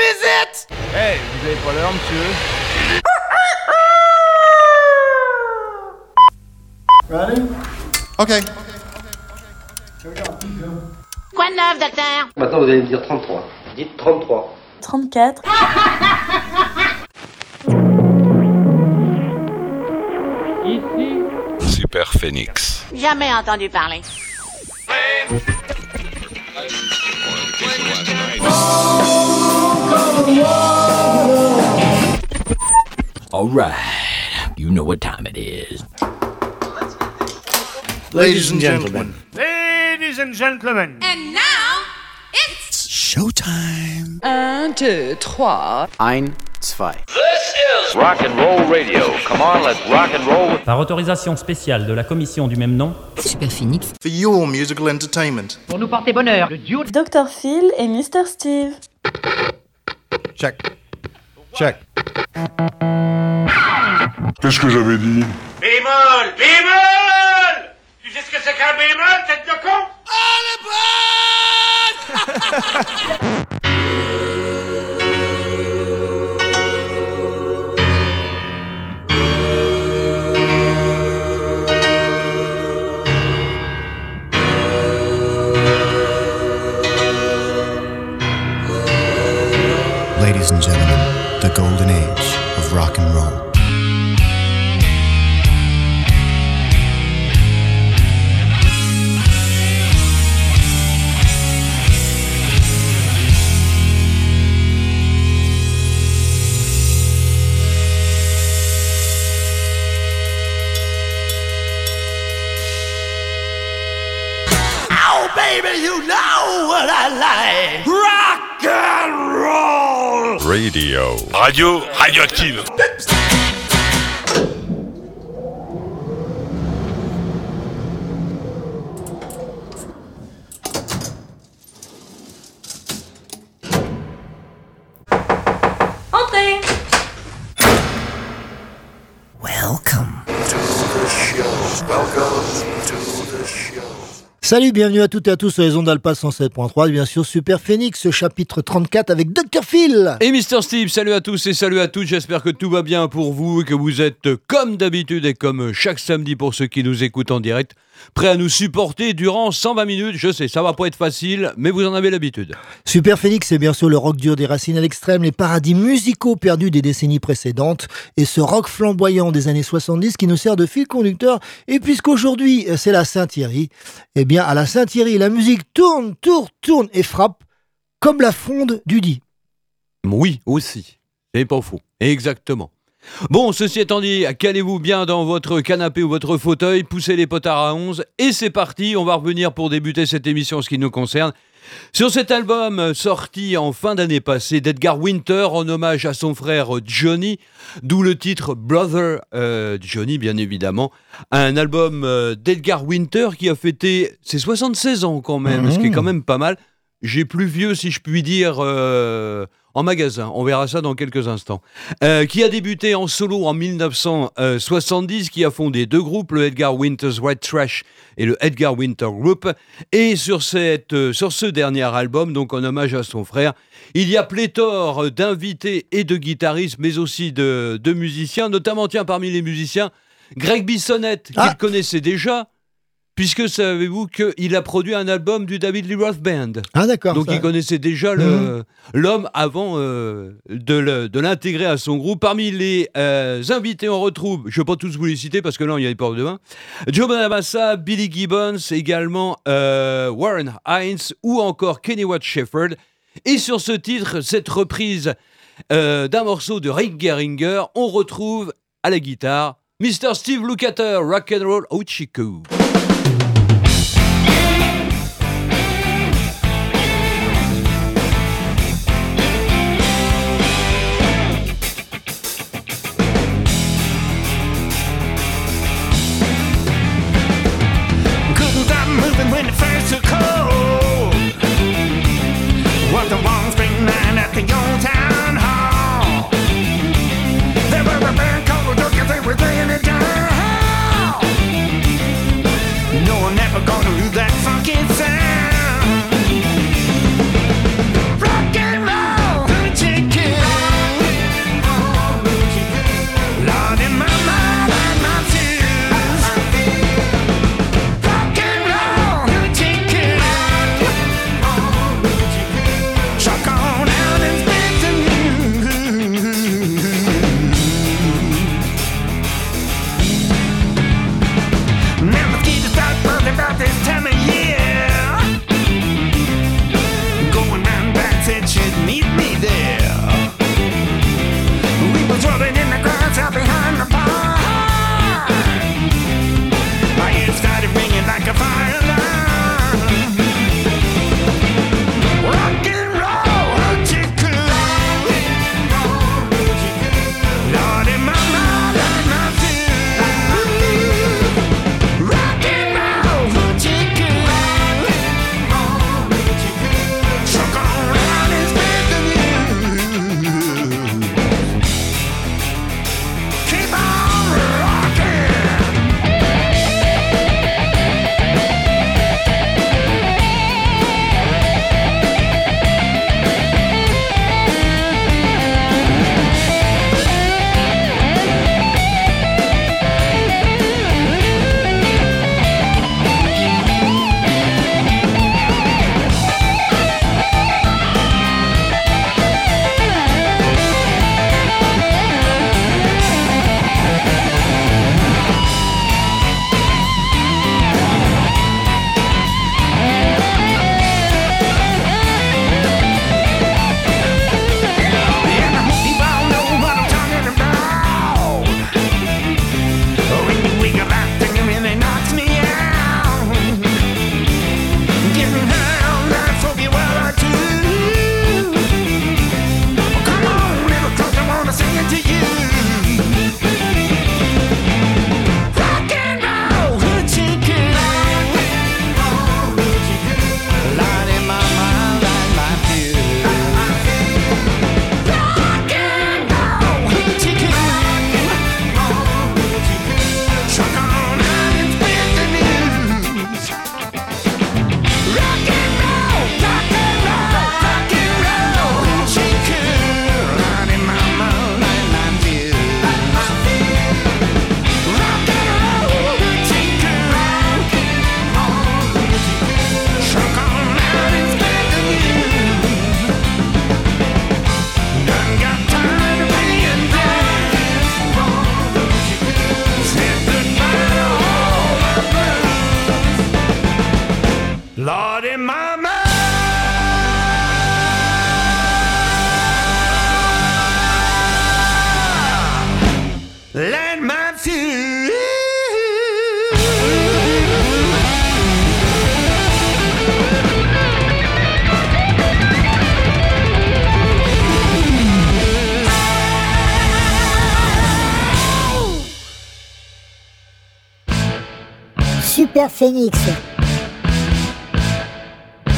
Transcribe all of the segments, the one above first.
it? Hey, vous avez pas l'heure, monsieur Ready? Okay. Quoi de neuf, docteur? Maintenant, vous allez me dire 33. Dites 33. 34. Super Phoenix. Jamais entendu parler. All right, you know what time it is. Ladies and gentlemen. Ladies and gentlemen And now, it's... Showtime. Un, deux, trois. Ein, zwei. Rock and roll radio. Come on, let's rock and roll. Par autorisation spéciale de la commission du même nom, Super Phoenix. For your musical entertainment. Pour nous porter bonheur, le duo Dr. Phil et Mr. Steve. Check. Check. Qu'est-ce que j'avais dit Bémol Bémol Tu sais ce que c'est qu'un bémol, tête de con? Ladies and gentlemen, the golden age of rock and roll. Oh, baby, you know what I like. Rock and roll. Radio. Radio radioactive. Salut, bienvenue à toutes et à tous sur les ondes d'Alpa 107.3 et bien sûr Super Phoenix, chapitre 34 avec Dr. Phil. Et Mister Steve, salut à tous et salut à toutes. J'espère que tout va bien pour vous et que vous êtes comme d'habitude et comme chaque samedi pour ceux qui nous écoutent en direct, prêts à nous supporter durant 120 minutes. Je sais, ça va pas être facile, mais vous en avez l'habitude. Super Phoenix, c'est bien sûr le rock dur des racines à l'extrême, les paradis musicaux perdus des décennies précédentes et ce rock flamboyant des années 70 qui nous sert de fil conducteur. Et puisqu'aujourd'hui c'est la Saint-Thierry, eh bien à la Saint-Thierry, la musique tourne, tourne, tourne et frappe comme la fronde du dit. Oui, aussi. C'est pas faux. Exactement. Bon, ceci étant dit, calez-vous bien dans votre canapé ou votre fauteuil, poussez les potards à 11 et c'est parti. On va revenir pour débuter cette émission en ce qui nous concerne. Sur cet album sorti en fin d'année passée d'Edgar Winter en hommage à son frère Johnny, d'où le titre Brother euh, Johnny bien évidemment, un album euh, d'Edgar Winter qui a fêté ses 76 ans quand même, ce qui est quand même pas mal. J'ai plus vieux si je puis dire euh, en magasin, on verra ça dans quelques instants. Euh, qui a débuté en solo en 1970, qui a fondé deux groupes, le Edgar Winter's White Trash et le Edgar Winter Group. Et sur, cette, euh, sur ce dernier album, donc en hommage à son frère, il y a pléthore d'invités et de guitaristes, mais aussi de, de musiciens, notamment, tiens, parmi les musiciens, Greg Bissonnette, qu'il Ah. connaissait déjà, puisque savez-vous qu'il a produit un album du David Lee Roth Band. Ah d'accord. Donc ça- il connaissait déjà le- l'homme avant euh, de l'intégrer à son groupe. Parmi les euh, invités, on retrouve, je ne vais pas tous vous les citer parce que là, il y a les portes de vin, Joe Bonamassa, Billy Gibbons, également euh, Warren Hines ou encore Kenny Watt Shepherd. Et sur ce titre, cette reprise d'un morceau de Rick Geringer, on retrouve à la guitare Mr. Steve Lukather, Rock and Roll.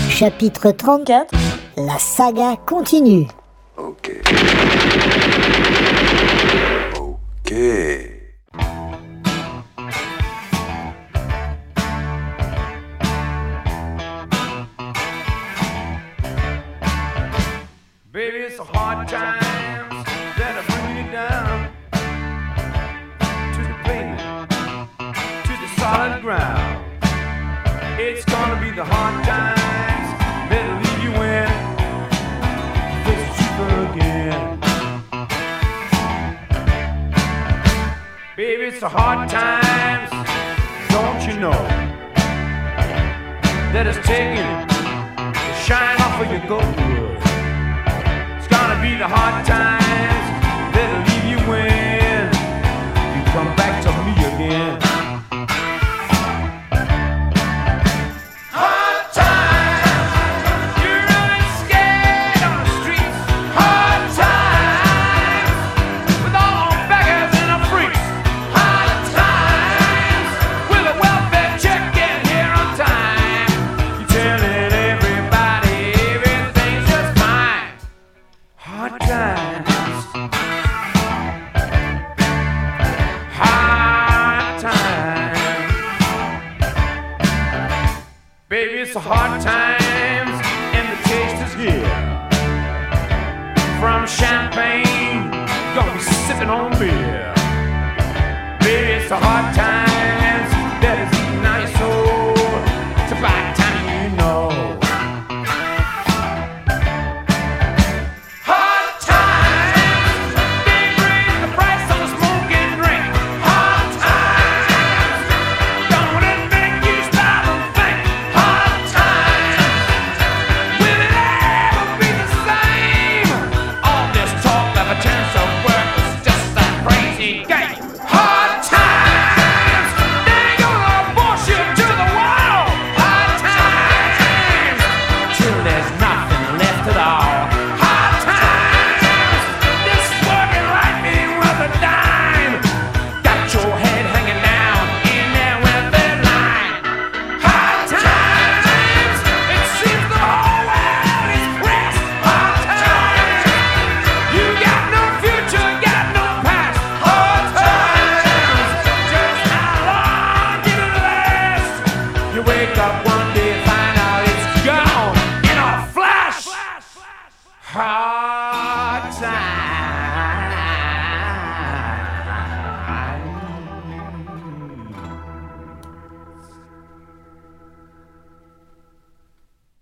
Chapitre 34. La saga continue.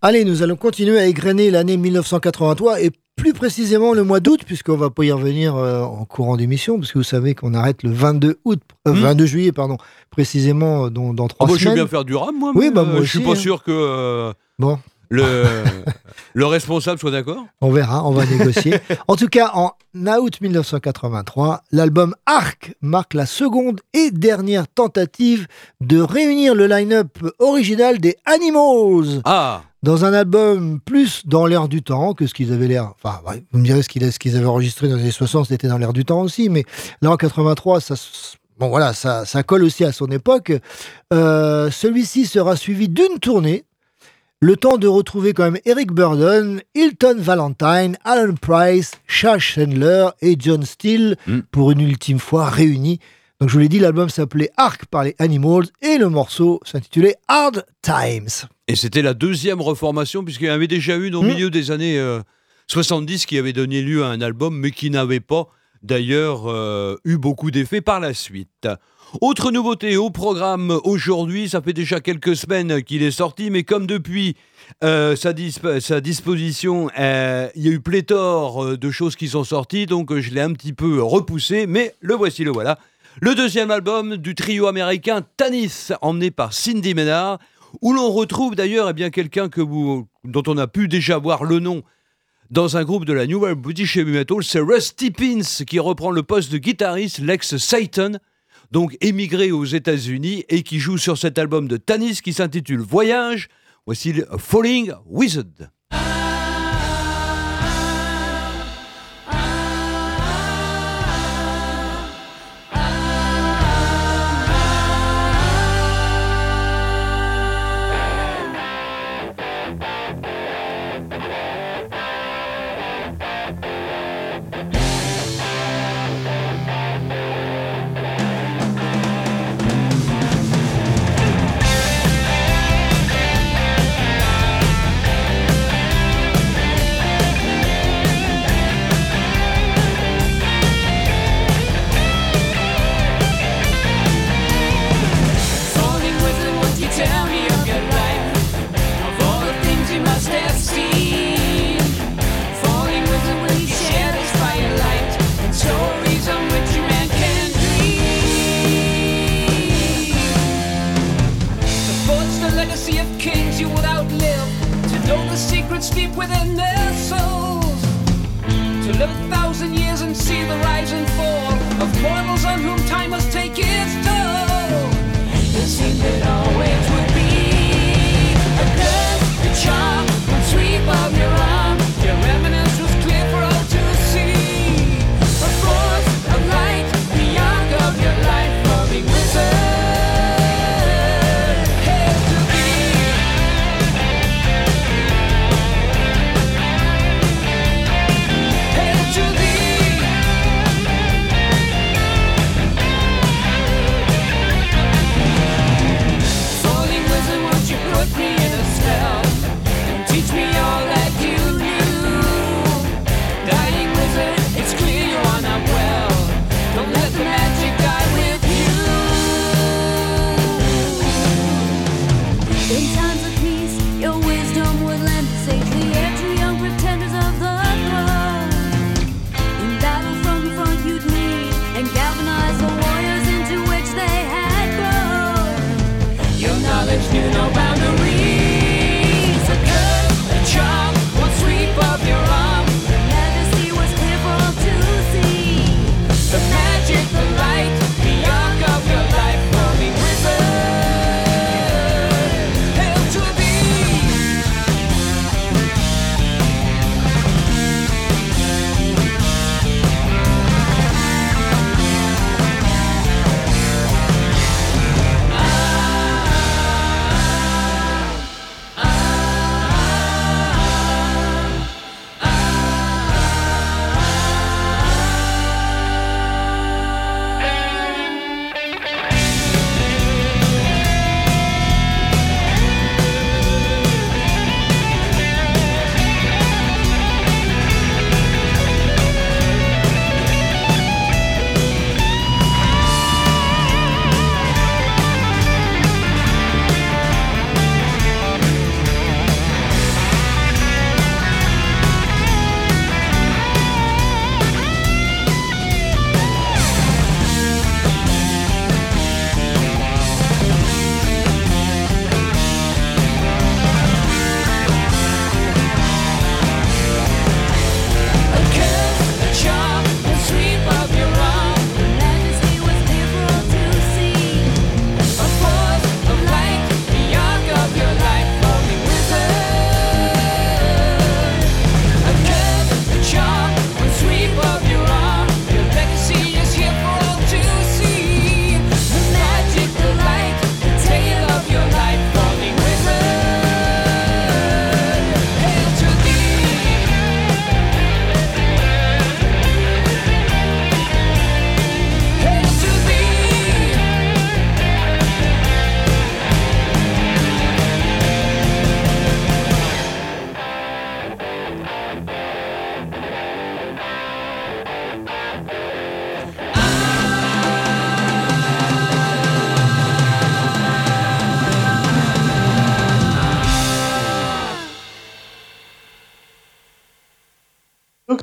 Allez, nous allons continuer à égrener l'année 1983 et plus précisément le mois d'août, puisqu'on va pas y revenir euh, en courant d'émission, parce que vous savez qu'on arrête le 22 août, euh, 22 juillet, pardon, précisément euh, dans, dans trois Ah, moi, je veux bien faire du rap, moi. Oui, bah, moi je suis pas hein. sûr que Bon. le, le responsable soit d'accord. On verra, on va négocier. En tout cas, en août 1983, l'album Arc marque la seconde et dernière tentative de réunir le line-up original des Animals. Ah Dans un album plus dans l'air du temps que ce qu'ils avaient l'air. Enfin, ouais, vous me direz ce qu'ils avaient enregistré dans les années 60, c'était dans l'air du temps aussi, mais là en 83, ça. Bon voilà, ça, ça colle aussi à son époque. Euh, Celui-ci sera suivi d'une tournée le temps de retrouver quand même Eric Burdon, Hilton Valentine, Alan Price, Chad Chandler et John Steele pour une ultime fois réunis. Donc je vous l'ai dit, l'album s'appelait Arc par les Animals et le morceau s'intitulait Hard Times. Et c'était la deuxième reformation, puisqu'il y en avait déjà une au Hmm. milieu des années euh, 70 qui avait donné lieu à un album, mais qui n'avait pas d'ailleurs euh, eu beaucoup d'effets par la suite. Autre nouveauté au programme aujourd'hui, ça fait déjà quelques semaines qu'il est sorti, mais comme depuis euh, sa, disp- sa disposition, euh, il y a eu pléthore euh, de choses qui sont sorties, donc euh, je l'ai un petit peu repoussé, mais le voici, le voilà le deuxième album du trio américain Tanis, emmené par Cindy Ménard, où l'on retrouve d'ailleurs eh bien quelqu'un que dont on a pu déjà voir le nom dans un groupe de la New Wave British Heavy Metal, c'est Rusty Pins qui reprend le poste de guitariste, l'ex Satan, donc émigré aux États-Unis et qui joue sur cet album de Tanis qui s'intitule Voyage. Voici le Falling Wizard.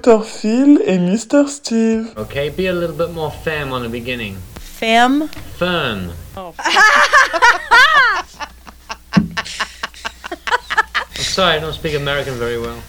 Dr. Phil and Mr. Steve. Okay, be a little bit more firm on the beginning. Fam? Firm. Oh. I'm sorry, I don't speak American very well.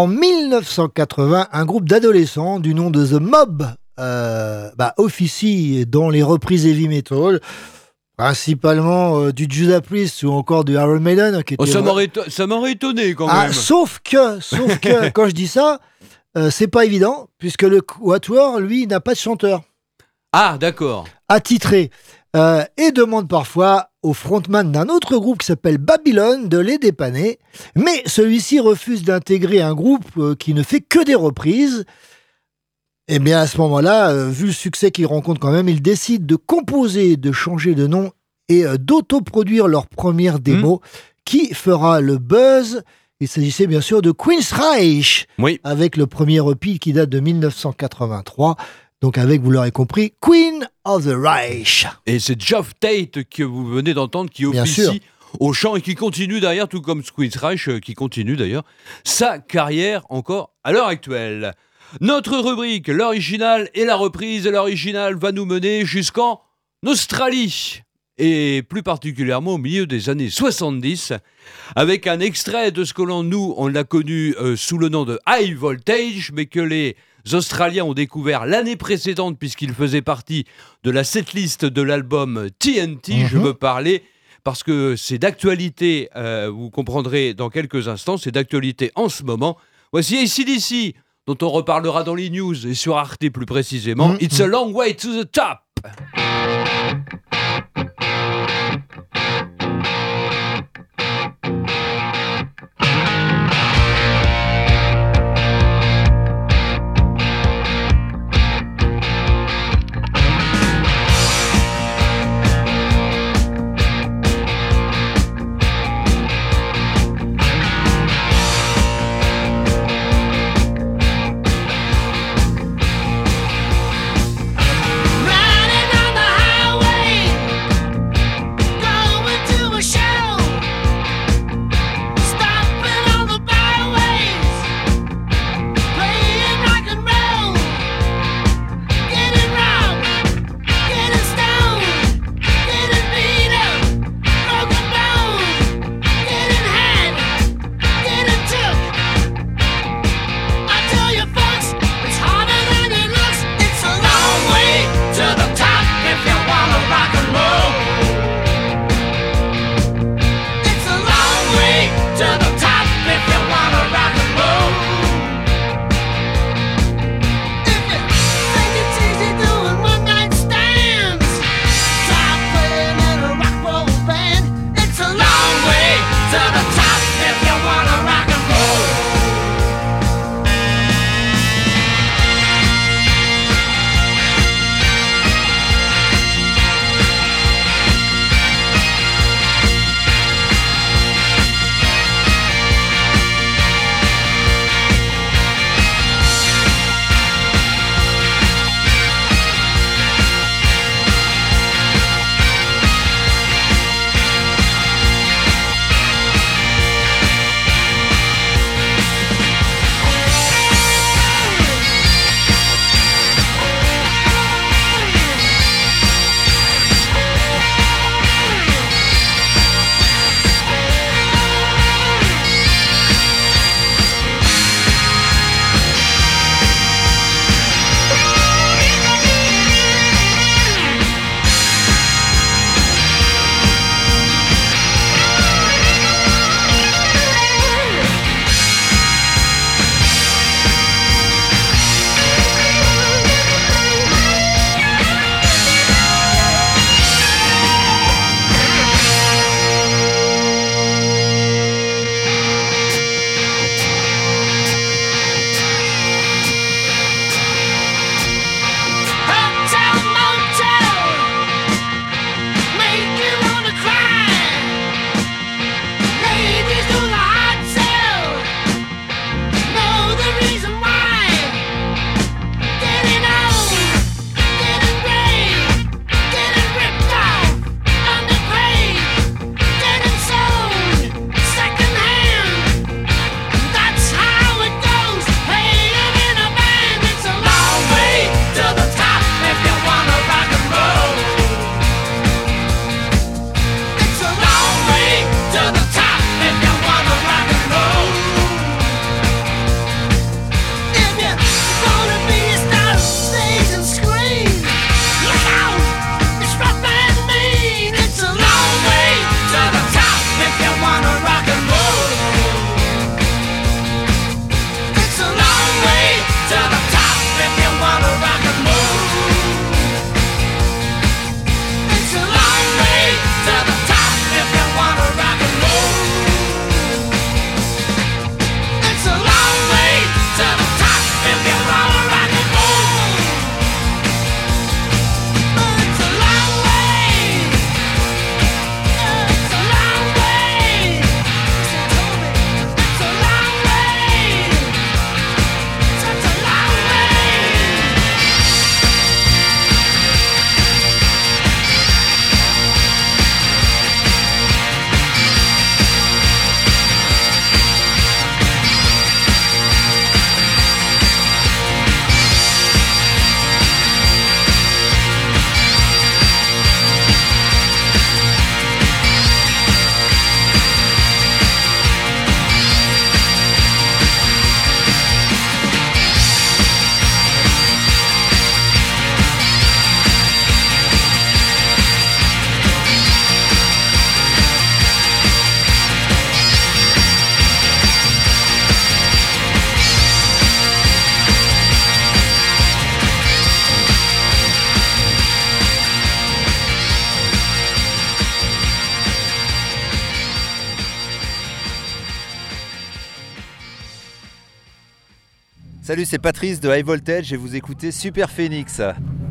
En 1980, un groupe d'adolescents du nom de The Mob euh, bah, officie dans les reprises heavy metal, principalement euh, du Judas Priest ou encore du Iron Maiden. Qui Oh, était- ça m'aurait étonné quand Ah, même. sauf que, sauf que quand je dis ça, euh, c'est pas évident, puisque le Quatuor, lui, n'a pas de chanteur Ah, d'accord. attitré euh, et demande parfois au frontman d'un autre groupe qui s'appelle Babylone de les dépanner, mais celui-ci refuse d'intégrer un groupe euh, qui ne fait que des reprises. Et bien à ce moment-là, euh, vu le succès qu'il rencontre quand même, il décide de composer, de changer de nom et euh, d'autoproduire leur première démo qui fera le buzz. Il s'agissait bien sûr de Queen's Reich, Oui. avec le premier EP qui date de 1983. Donc avec, vous l'aurez compris, Queen of the Reich. Et c'est Geoff Tate que vous venez d'entendre qui officie au chant et qui continue derrière, tout comme Squid Reich, euh, qui continue d'ailleurs sa carrière encore à l'heure actuelle. Notre rubrique, l'original et la reprise, l'original va nous mener jusqu'en Australie. Et plus particulièrement au milieu des années 70, avec un extrait de ce que l'on nous, on l'a connu euh, sous le nom de High Voltage, mais que les Australiens ont découvert l'année précédente puisqu'il faisait partie de la setlist de l'album TNT, je Mhm. veux parler parce que c'est d'actualité, euh, vous comprendrez dans quelques instants, c'est d'actualité en ce moment. Voici ACDC, dont on reparlera dans les news et sur Arte plus précisément. Mhm. It's a long way to the top. Salut, c'est Patrice de High Voltage et vous écoutez Super Phoenix. «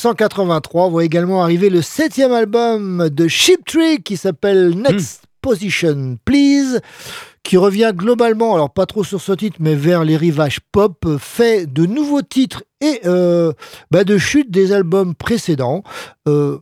1983 voit également arriver le septième album de Trick qui s'appelle Next Position Please, qui revient globalement, alors pas trop sur ce titre, mais vers les rivages pop, fait de nouveaux titres et euh, bah, de chute des albums précédents. Euh,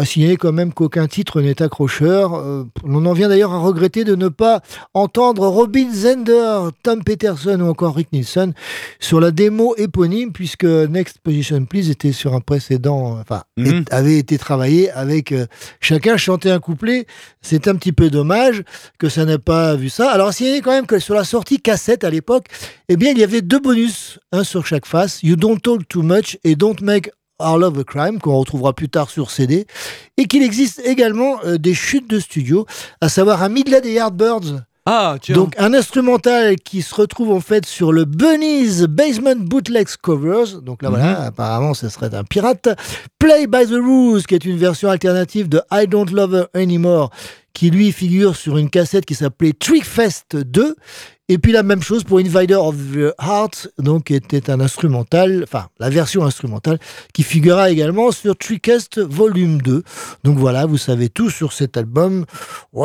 à signaler quand même qu'aucun titre n'est accrocheur. Euh, on en vient d'ailleurs à regretter de ne pas entendre Robin Zender, Tom Peterson ou encore Rick Nielsen sur la démo éponyme, puisque Next Position Please était sur un précédent, enfin, Mhm. avait été travaillé avec euh, chacun chanter un couplet. C'est un petit peu dommage que ça n'ait pas vu ça. Alors, à signaler quand même que sur la sortie cassette à l'époque, eh bien, il y avait deux bonus, un sur chaque face, You Don't Talk Too Much et Don't Make Our Love a Crime, qu'on retrouvera plus tard sur CD, et qu'il existe également euh, des chutes de studio, à savoir un Midland des Yardbirds, Ah, tiens. Donc un instrumental qui se retrouve en fait sur le Bunny's Basement Bootlegs Covers. Donc là voilà, Mhm. apparemment ce serait un pirate. Play by the Rules, qui est une version alternative de I Don't Love Her Anymore, qui lui figure sur une cassette qui s'appelait Trickfest 2. Et puis la même chose pour Invader of the Heart, donc qui était un instrumental, enfin la version instrumentale, qui figurera également sur Trickest Volume 2. Donc voilà, vous savez tout sur cet album,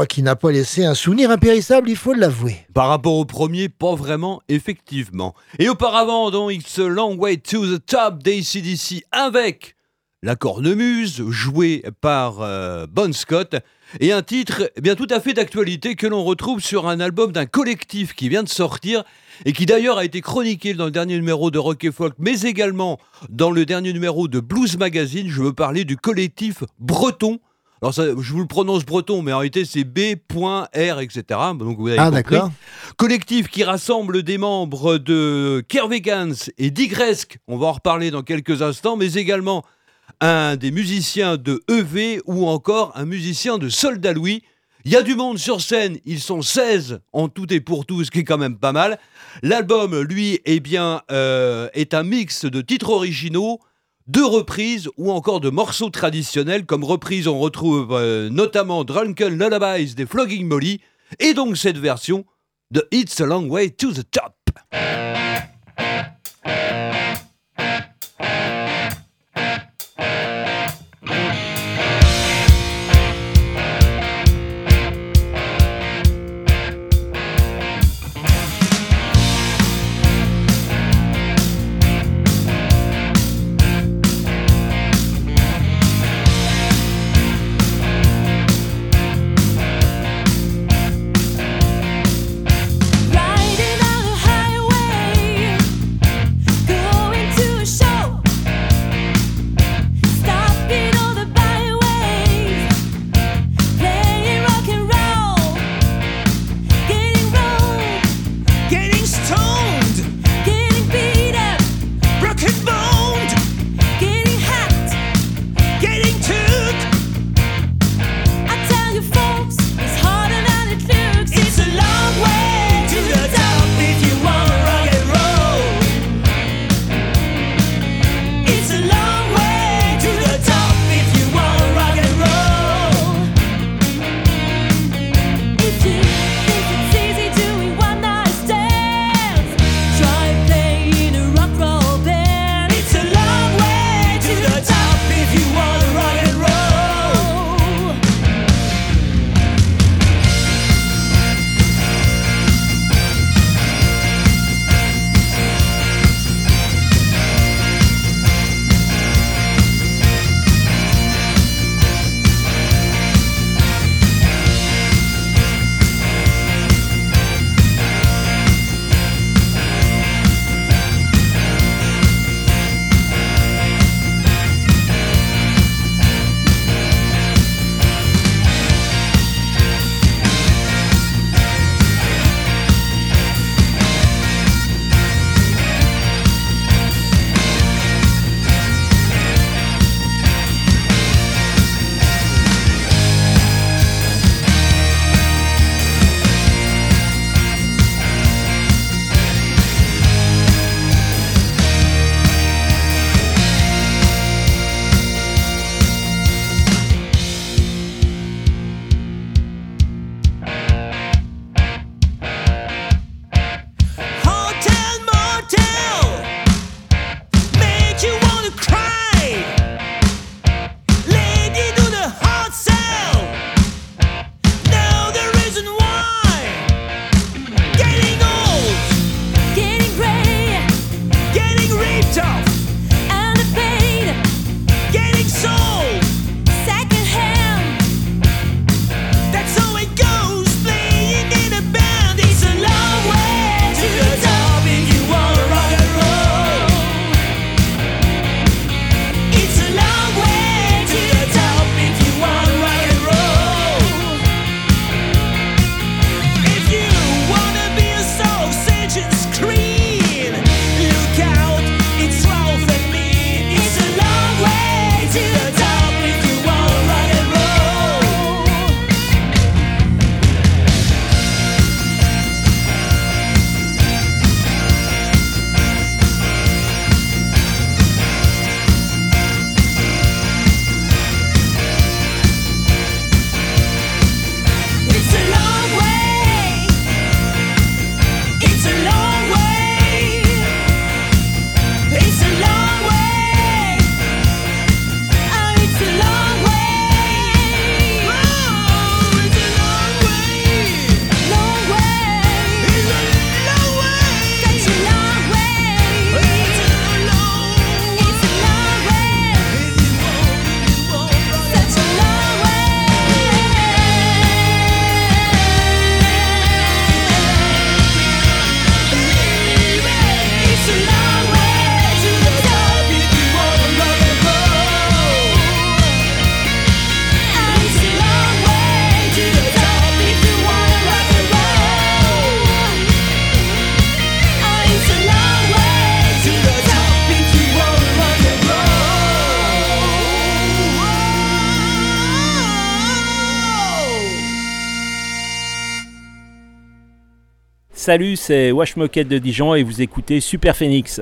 qui n'a pas laissé un souvenir impérissable, il faut l'avouer. Par rapport au premier, pas vraiment, effectivement. Et auparavant, donc, It's a Long Way to the Top d'ACDC avec la cornemuse, jouée par euh, Bon Scott, et un titre eh bien tout à fait d'actualité que l'on retrouve sur un album d'un collectif qui vient de sortir et qui d'ailleurs a été chroniqué dans le dernier numéro de Rock et Folk, mais également dans le dernier numéro de Blues Magazine. Je veux parler du collectif Breton. Alors ça, je vous le prononce breton, mais en réalité c'est B.R, etc. Donc vous avez Ah, d'accord. Collectif qui rassemble des membres de Kervegans et Digresque, on va en reparler dans quelques instants, mais également un des musiciens de EV ou encore un musicien de Soldat Louis. Il y a du monde sur scène, ils sont 16 en tout et pour tout, ce qui est quand même pas mal. L'album, lui, eh bien, euh, est un mix de titres originaux, de reprises ou encore de morceaux traditionnels. Comme reprise, on retrouve euh, notamment Drunken Lullabies des Flogging Molly et donc cette version de It's a Long Way to the Top. Salut, c'est Wash Moquette de Dijon et vous écoutez Super Phoenix.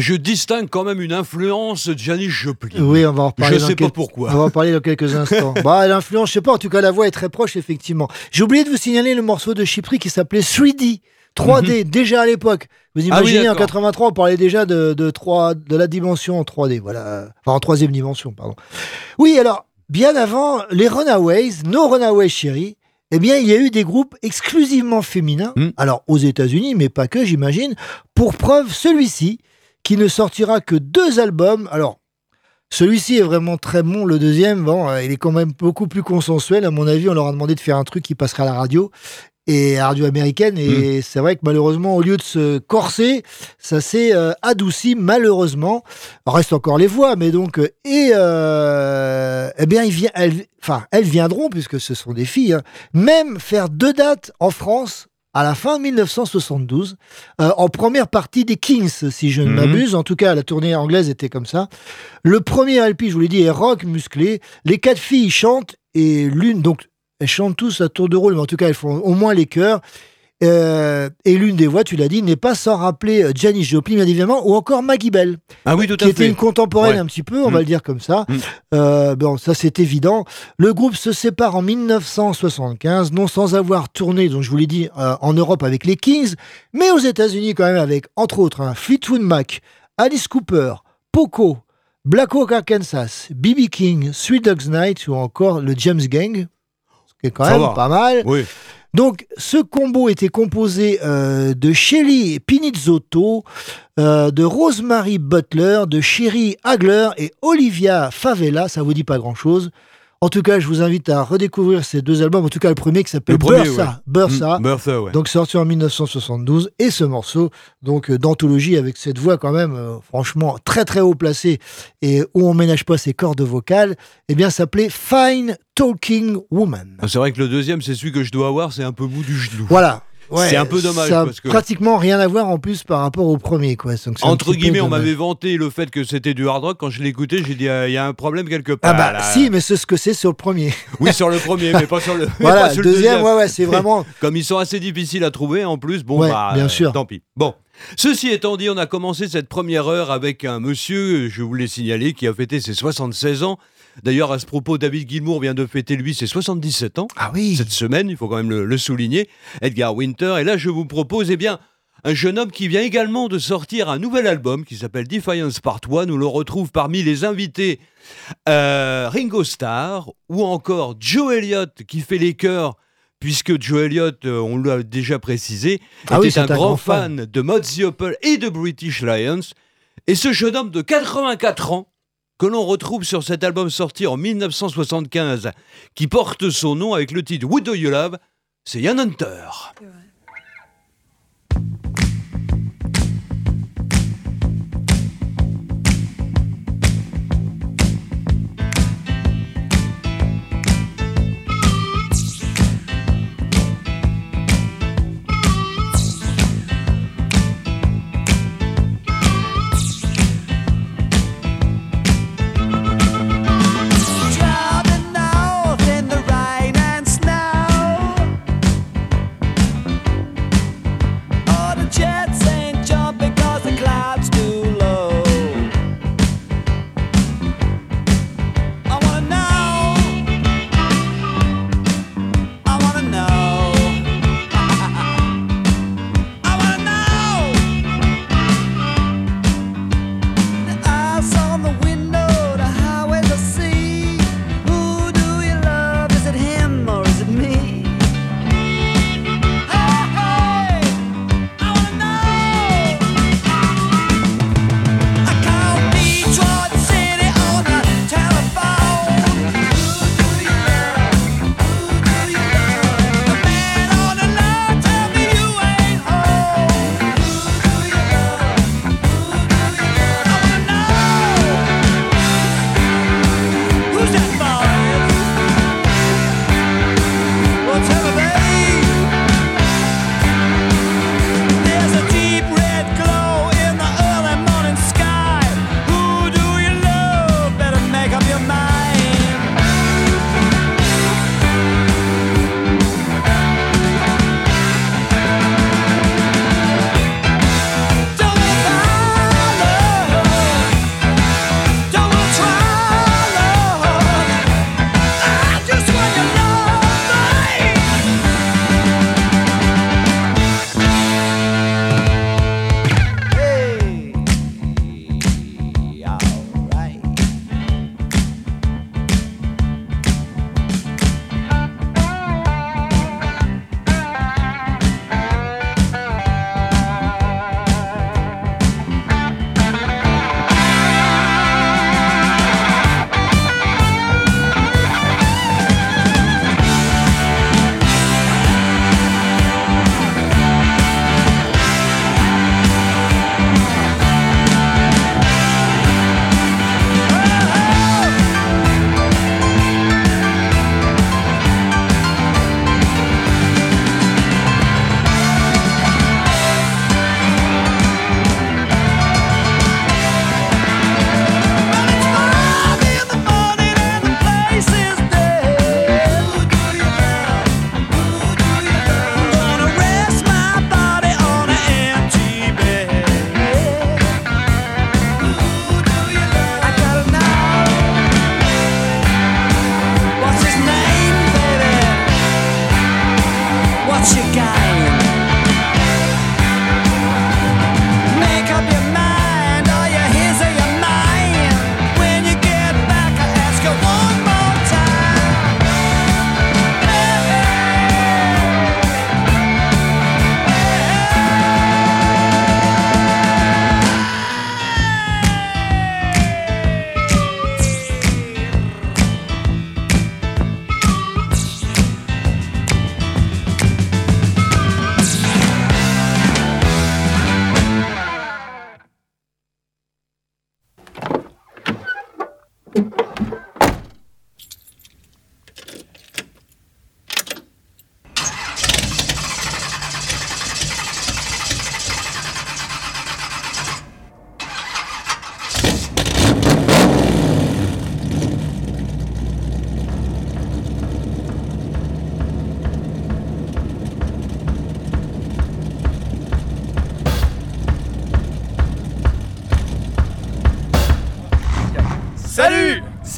Je distingue quand même une influence de Janis Joplin. Oui, on va en reparler. Je dans sais pas pourquoi. On va en parler dans quelques instants. bah, l'influence, je sais pas. En tout cas, la voix est très proche, effectivement. J'ai oublié de vous signaler le morceau de Chypre qui s'appelait 3D. 3D, déjà à l'époque. Vous Mhm. Ah oui, imaginez, en d'accord. 83, on parlait déjà de, de, 3, de la dimension en 3D. Voilà. Enfin, en troisième dimension, pardon. Oui, alors, bien avant, les Runaways, nos Runaways chéris, eh bien, il y a eu des groupes exclusivement féminins. Hmm. Alors, aux États-Unis, mais pas que, j'imagine. Pour preuve, celui-ci, qui ne sortira que deux albums. Alors, celui-ci est vraiment très bon. Le deuxième, bon, euh, il est quand même beaucoup plus consensuel. À mon avis, on leur a demandé de faire un truc qui passera à la radio et à la radio américaine. Et c'est vrai que malheureusement, au lieu de se corser, ça s'est euh, adouci malheureusement. Reste encore les voix, mais donc euh, et euh, eh bien, il vient, elles, enfin, elles viendront puisque ce sont des filles. hein, même faire deux dates en France. À la fin 1972, euh, en première partie des Kings, si je ne Mhm. m'abuse. En tout cas, la tournée anglaise était comme ça. Le premier LP, je vous l'ai dit, est rock musclé. Les quatre filles chantent et l'une, donc elles chantent tous à tour de rôle, mais en tout cas elles font au moins les chœurs. Euh, et l'une des voix, tu l'as dit, n'est pas sans rappeler euh, Janis Joplin, bien évidemment, ou encore Maggie Bell, Ah oui, tout qui à était fait. une contemporaine Ouais. un petit peu, on Mm. va le dire comme ça. Mm. Euh, bon, ça c'est évident. Le groupe se sépare en 1975, non sans avoir tourné, donc je vous l'ai dit, euh, en Europe avec les Kings, mais aux États-Unis quand même avec, entre autres, hein, Fleetwood Mac, Alice Cooper, Poco, Black Hawk Arkansas, B.B. King, Sweet Dogs Night ou encore le James Gang, ce qui est quand Ça même va. pas mal. Oui. Donc, ce combo était composé euh, de Shelly Pinizzotto, euh, de Rosemary Butler, de Sherry Hagler et Olivia Favela. Ça vous dit pas grand-chose. En tout cas, je vous invite à redécouvrir ces deux albums. En tout cas, le premier qui s'appelle Bursa. Bursa. Mm, Bertha, ouais. Donc sorti en 1972 et ce morceau donc euh, d'anthologie avec cette voix quand même euh, franchement très très haut placée et où on ménage pas ses cordes vocales, eh bien s'appelait Fine Talking Woman. Ah, C'est vrai que le deuxième, c'est celui que je dois avoir, c'est un peu mou du genou. Voilà. Ouais, C'est un peu dommage, Ça a parce que- pratiquement rien à voir en plus par rapport au premier quoi. Donc, Entre guillemets, on m'avait vanté le fait que c'était du hard rock. Quand je écouté, j'ai dit, euh, il y a un problème quelque part. Ah bah là. si, mais c'est ce que c'est sur le premier. Oui, sur le premier, mais pas sur le, Voilà, pas sur le deuxième, ouais, ouais, c'est vraiment- Comme ils sont assez difficiles à trouver, en plus, bon, Ouais, bah, bien euh, sûr. tant pis. Bon. Ceci étant dit, on a commencé cette première heure avec un monsieur, je vous l'ai signalé, qui a fêté ses 76 ans. D'ailleurs, à ce propos, David Gilmour vient de fêter, lui, ses 77 ans. Ah oui Cette semaine, il faut quand même le, le souligner. Edgar Winter. Et là, je vous propose, eh bien, un jeune homme qui vient également de sortir un nouvel album qui s'appelle Defiance Part 1. Nous le retrouve parmi les invités euh, Ringo Starr ou encore Joe Elliott qui fait les chœurs. Puisque Joe Elliott, euh, on l'a déjà précisé, Ah était oui, un un grand grand fan, fan. de the Apple et de British Lions. Et ce jeune homme de 84 ans, que l'on retrouve sur cet album sorti en 1975, qui porte son nom avec le titre What Do You Love, c'est Ian Hunter.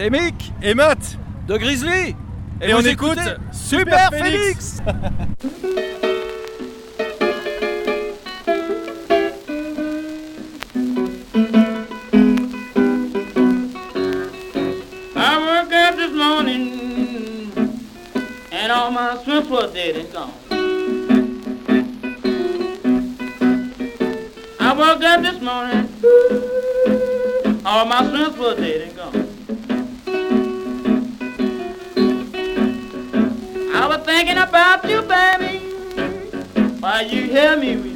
C'est Mick et Matt de Grizzly et, on écoute Super Phoenix I woke up this morning and all my swims were dead and gone. I woke up this morning, all my swims were dead and gone. Thinking about you, baby, while you hear me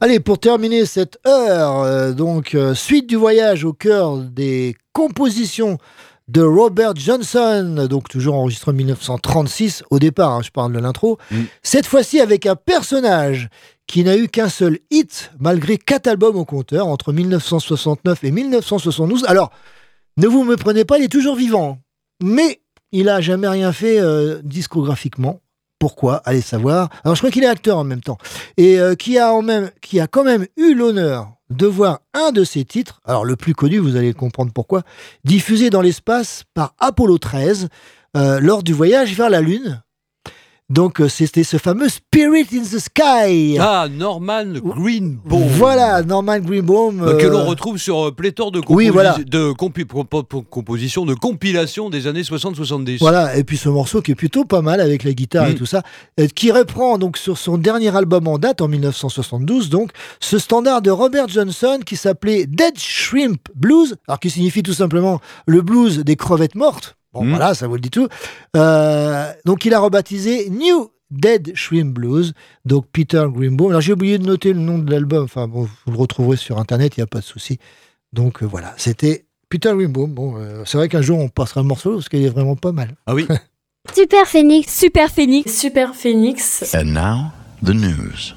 Allez, pour terminer cette heure, euh, donc euh, suite du voyage au cœur des compositions de Robert Johnson, donc toujours enregistré en 1936 au départ, hein, je parle de l'intro, cette fois-ci avec un personnage qui n'a eu qu'un seul hit malgré quatre albums au compteur entre 1969 et 1972. Alors, ne vous me prenez pas, il est toujours vivant, mais il a jamais rien fait euh, discographiquement. Pourquoi Allez savoir. Alors je crois qu'il est acteur en même temps. Et euh, qui, a en même, qui a quand même eu l'honneur de voir un de ses titres, alors le plus connu, vous allez comprendre pourquoi, diffusé dans l'espace par Apollo 13 euh, lors du voyage vers la Lune. Donc euh, c'était ce fameux Spirit in the Sky. Ah, Norman Greenbaum. Voilà, Norman Greenbaum. Euh, que euh, l'on retrouve sur euh, pléthore de, Oui, composi- voilà. de compi- compo- compo- compositions, de compilations des années 60-70. Voilà, et puis ce morceau qui est plutôt pas mal avec la guitare et Mm. tout ça, euh, qui reprend donc sur son dernier album en date en 1972, donc ce standard de Robert Johnson qui s'appelait Dead Shrimp Blues, alors qui signifie tout simplement le blues des crevettes mortes. Bon, Mm. voilà, ça vous le dit tout. Euh, donc il a rebaptisé New Dead Shrimp Blues, donc Peter Greenbaum. Alors j'ai oublié de noter le nom de l'album, enfin bon, vous le retrouverez sur internet, il n'y a pas de souci. Donc euh, voilà, c'était Peter Greenbaum. Bon, euh, c'est vrai qu'un jour on passera le morceau parce qu'il est vraiment pas mal. Ah oui Super Phoenix. Super Phoenix. Super Phoenix. And now, the news.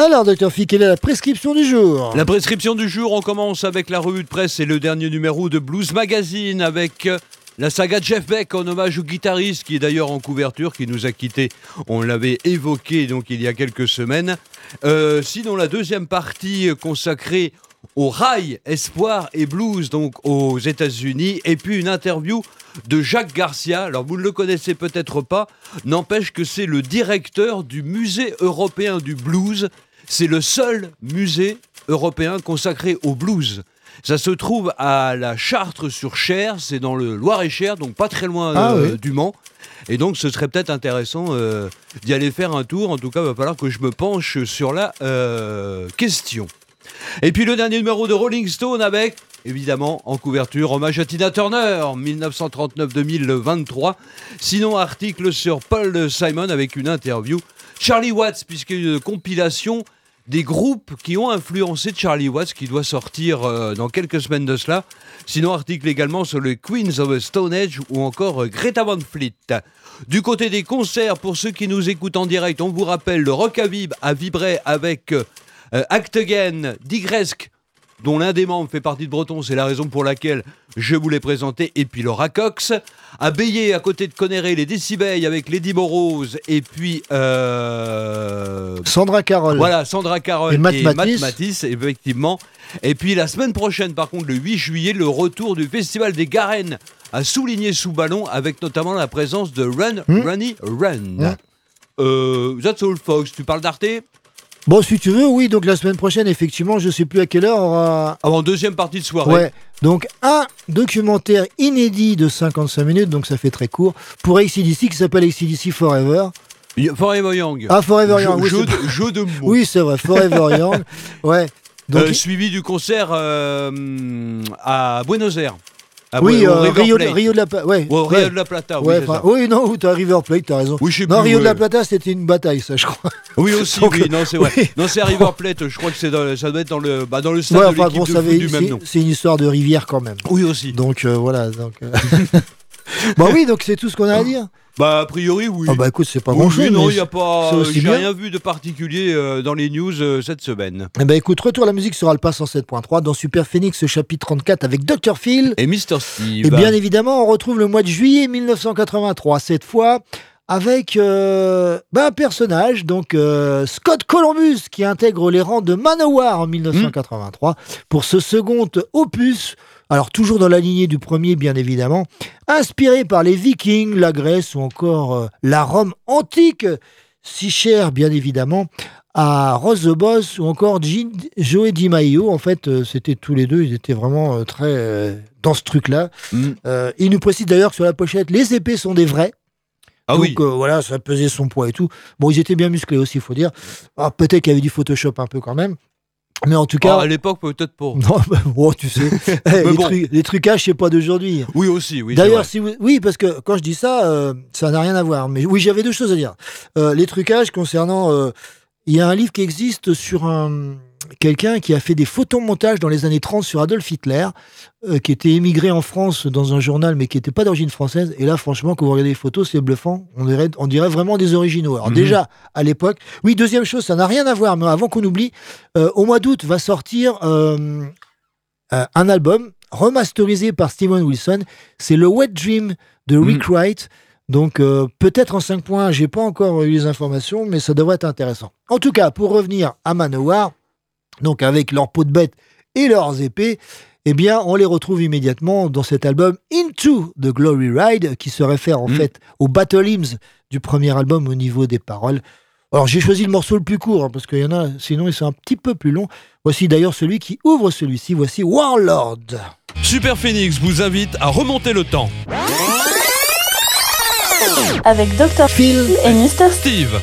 Alors, docteur Fi, quelle est la prescription du jour? La prescription du jour, on commence avec la revue de presse et le dernier numéro de Blues Magazine avec euh, la saga Jeff Beck en hommage au guitariste qui est d'ailleurs en couverture, qui nous a quittés. On l'avait évoqué donc il y a quelques semaines. Euh, sinon, la deuxième partie consacrée au rail, espoir et blues donc aux États-Unis et puis une interview de Jacques Garcia. Alors vous ne le connaissez peut-être pas, n'empêche que c'est le directeur du musée européen du blues. C'est le seul musée européen consacré au blues. Ça se trouve à la Chartres-sur-Cher, c'est dans le Loir-et-Cher, donc pas très loin Ah euh, oui. du Mans. Et donc ce serait peut-être intéressant euh, d'y aller faire un tour. En tout cas, il va falloir que je me penche sur la euh, question. Et puis le dernier numéro de Rolling Stone avec, évidemment, en couverture, hommage à Tina Turner, 1939-2023. Sinon, article sur Paul Simon avec une interview. Charlie Watts, puisque une compilation des groupes qui ont influencé Charlie Watts qui doit sortir euh, dans quelques semaines de cela. Sinon, article également sur le Queens of Stone Age ou encore euh, Greta Van Fleet. Du côté des concerts, pour ceux qui nous écoutent en direct, on vous rappelle le Rock à Vib à vibrer avec euh, Act Again, Digresque, dont l'un des membres fait partie de Breton, c'est la raison pour laquelle je vous l'ai présenté, et puis Laura Cox. À Bélier, à côté de Conneré, les Décibeilles avec Lady Morose, et puis... euh, Sandra Carroll. Voilà, Sandra Carroll Et Matt Matisse. Matisse, effectivement. Et puis la semaine prochaine, par contre, le 8 juillet, le retour du Festival des Garennes à souligner sous ballon, avec notamment la présence de Run, Hmm. Runny Run. Euh, that's all, folks. Tu parles d'Arte? Bon, si tu veux, oui, donc la semaine prochaine, effectivement, je sais plus à quelle heure. aura- Avant deuxième partie de soirée. Ouais, donc un documentaire inédit de 55 minutes, donc ça fait très court, pour ACDC qui s'appelle ACDC Forever. Forever Young. Ah, Forever Young, oui, Jeu, c'est- de, jeu de mots. Oui, c'est vrai, Forever Young. Ouais. Donc, Euh, suivi du concert euh, à Buenos Aires. À oui, euh, Rio, de, Plate. Rio de la Plata. Ouais, Au ouais. Rio de la Plata, oui, enfin, oui, non, t'as River Plate, t'as raison. Oui, je sais non, plus, Rio de la. Plata, c'était une bataille, ça, je crois. Oui aussi, Donc, oui, non c'est vrai. oui. Non c'est à River Plate, je crois que dans- ça doit être dans le, bah, dans le stade de enfin, bon, de avait- du même c'est nom. c'est une histoire de rivière quand même. Oui aussi. Donc euh, voilà. Donc, euh, bon, oui, donc c'est tout ce qu'on a à dire. Bah a priori oui. Ah bah écoute, c'est pas Oui, grand chose. oui, non, il y a pas, c'est aussi j'ai rien vu de particulier euh, dans les news euh, cette semaine. Eh ben écoute, retour à la musique sur Alpha 107.3 dans Super Phoenix chapitre 34 avec Dr Phil. Et Mr Steve. Et bien évidemment, on retrouve le mois de juillet 1983, cette fois avec euh, ben, un personnage, donc euh, Scott Columbus, qui intègre les rangs de Manowar en 1983 pour ce second opus. Alors toujours dans la lignée du premier, bien évidemment, inspiré par les Vikings, la Grèce ou encore euh, la Rome antique, si chère bien évidemment à Rose the Boss ou encore Jean, Joe DiMaio. En fait, euh, c'était tous les deux, ils étaient vraiment euh, très euh, dans ce truc-là. Mm. Il nous précise d'ailleurs que sur la pochette, les épées sont des vraies. Ah Donc oui. voilà, ça pesait son poids et tout. Bon, ils étaient bien musclés aussi, il faut dire. Alors, peut-être qu'il y avait du Photoshop un peu quand même. Mais en tout cas. Ah, à l'époque peut-être pas. Non, bah, bon, tu sais. Eh, les, bon. les trucages, c'est pas d'aujourd'hui. Oui aussi, oui. D'ailleurs, si vous- oui, parce que quand je dis ça, euh, ça n'a rien à voir. Mais oui, j'avais deux choses à dire. Euh, les trucages concernant, euh, il y a un livre qui existe sur un quelqu'un qui a fait des photomontages dans les années 30 sur Adolf Hitler, euh, qui était émigré en France dans un journal, mais qui n'était pas d'origine française. Et là, franchement, quand vous regardez les photos, c'est bluffant. On dirait, on dirait vraiment des originaux. Alors Mhm. déjà, à l'époque, oui, deuxième chose, ça n'a rien à voir, mais avant qu'on oublie, euh, au mois d'août va sortir euh, un album remasterisé par Steven Wilson. C'est le Wet Dream de Rick Wright. Donc euh, peut-être en 5 points, j'ai pas encore eu les informations, mais ça devrait être intéressant. En tout cas, pour revenir à Manowar, donc avec leurs peaux de bête et leurs épées, eh bien, on les retrouve immédiatement dans cet album Into the Glory Ride, qui se réfère en fait au Battle Hymns du premier album au niveau des paroles. Alors j'ai choisi le morceau le plus court, hein, parce qu'il y en a, sinon ils sont un petit peu plus longs. Voici d'ailleurs celui qui ouvre celui-ci, voici Warlord. Super Phoenix vous invite à remonter le temps. Avec Dr. Phil et Mr. Steve.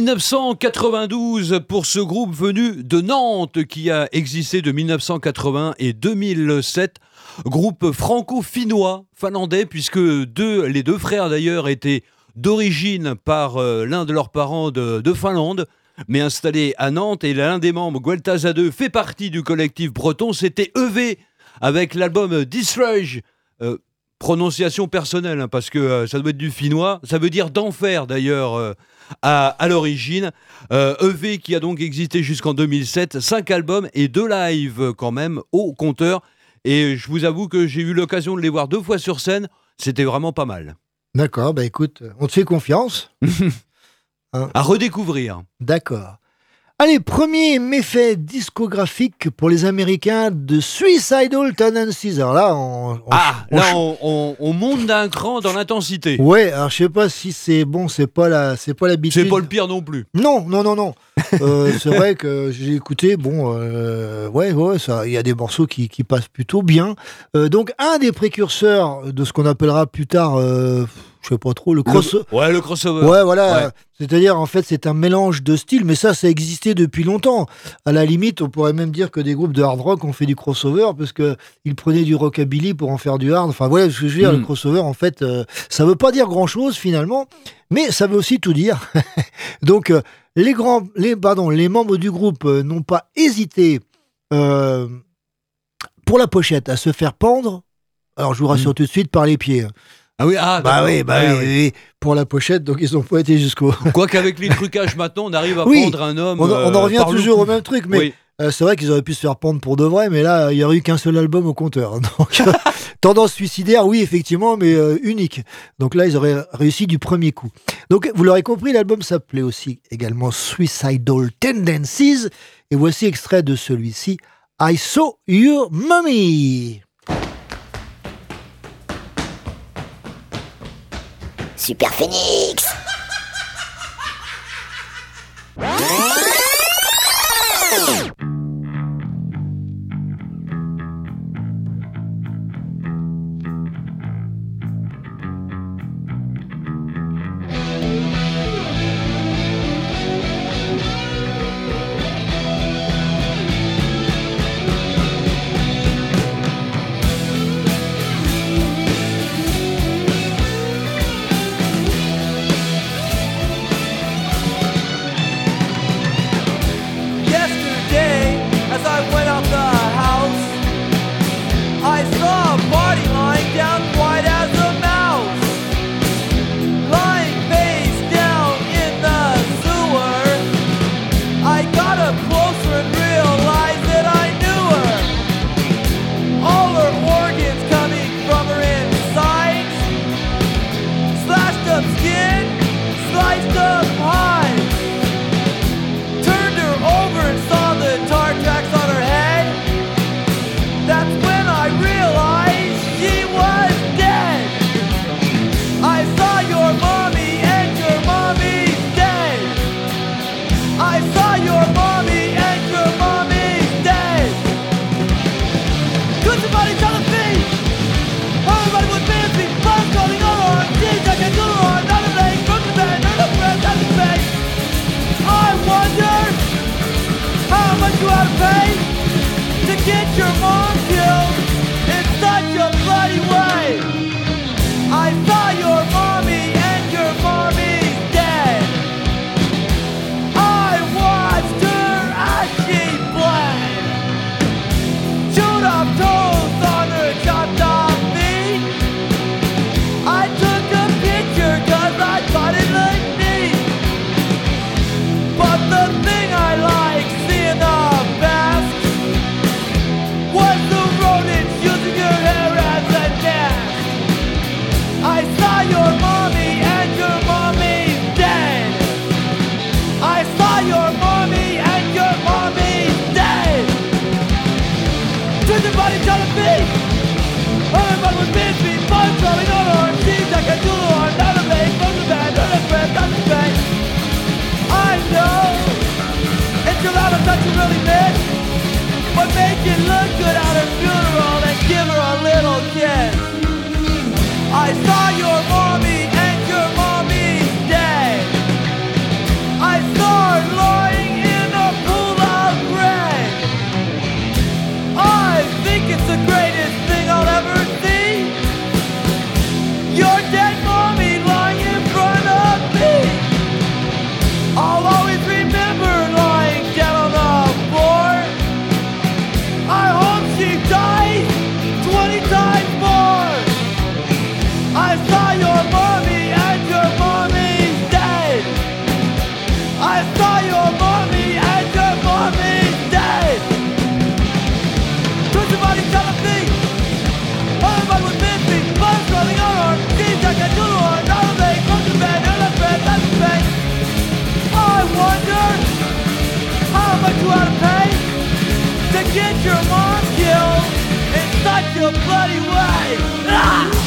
1992 pour ce groupe venu de Nantes qui a existé de 1980 et 2007. Groupe franco-finnois, finlandais, puisque les deux frères d'ailleurs étaient d'origine par euh, l'un de leurs parents de, de Finlande, mais installés à Nantes. Et l'un des membres, Gueltas 2, fait partie du collectif breton. C'était EV avec l'album Destroy. Euh, prononciation personnelle, hein, parce que euh, ça doit être du finnois. Ça veut dire d'enfer d'ailleurs à, à l'origine. Euh, EV qui a donc existé jusqu'en 2007. Cinq albums et deux lives quand même au compteur. Et je vous avoue que j'ai eu l'occasion de les voir deux fois sur scène. C'était vraiment pas mal. D'accord, bah écoute, on te fait confiance. Hein. À redécouvrir. D'accord. Allez, premier méfait discographique pour les Américains de Suicidal Tendencies. Alors là, on, on- Ah, on- là on, on- on monte d'un cran dans l'intensité. Ouais, alors je sais pas si c'est bon, c'est pas la, c'est pas l'habitude. C'est pas le pire non plus. Non, non, non, non. Euh, c'est vrai que j'ai écouté, bon, euh, ouais, ouais, ça, il y a des morceaux qui, qui passent plutôt bien. Euh, donc, un des précurseurs de ce qu'on appellera plus tard, je sais pas trop, le cross. Le- ouais, le crossover. Ouais, voilà. Ouais. C'est-à-dire, en fait, c'est un mélange de styles, mais ça, ça existait depuis longtemps. À la limite, on pourrait même dire que des groupes de hard rock ont fait du crossover parce que ils prenaient du rockabilly pour en faire du hard. Enfin, voilà, ce que je veux dire, Mm. le crossover, en fait, euh, ça veut pas dire grand-chose finalement, mais ça veut aussi tout dire. Donc, euh, les grands, les, pardon, les membres du groupe euh, n'ont pas hésité euh, pour la pochette à se faire pendre. Alors, je vous rassure tout de suite par les pieds. Ah oui, ah, Bah oui, bah oui, pour la pochette, donc ils ont pas été jusqu'au. Quoi qu'avec les trucages maintenant, on arrive à Oui, prendre un homme. On, on en euh, revient toujours au même truc, mais Oui. euh, c'est vrai qu'ils auraient pu se faire pendre pour de vrai, mais là, il n'y aurait eu qu'un seul album au compteur. Donc, tendance suicidaire, oui, effectivement, mais euh, unique. Donc là, ils auraient réussi du premier coup. Donc, vous l'aurez compris, l'album s'appelait aussi également Suicidal Tendencies. Et voici extrait de celui-ci, I Saw Your Mummy. Super Phoenix. get your mom killed in such a bloody way. Ah!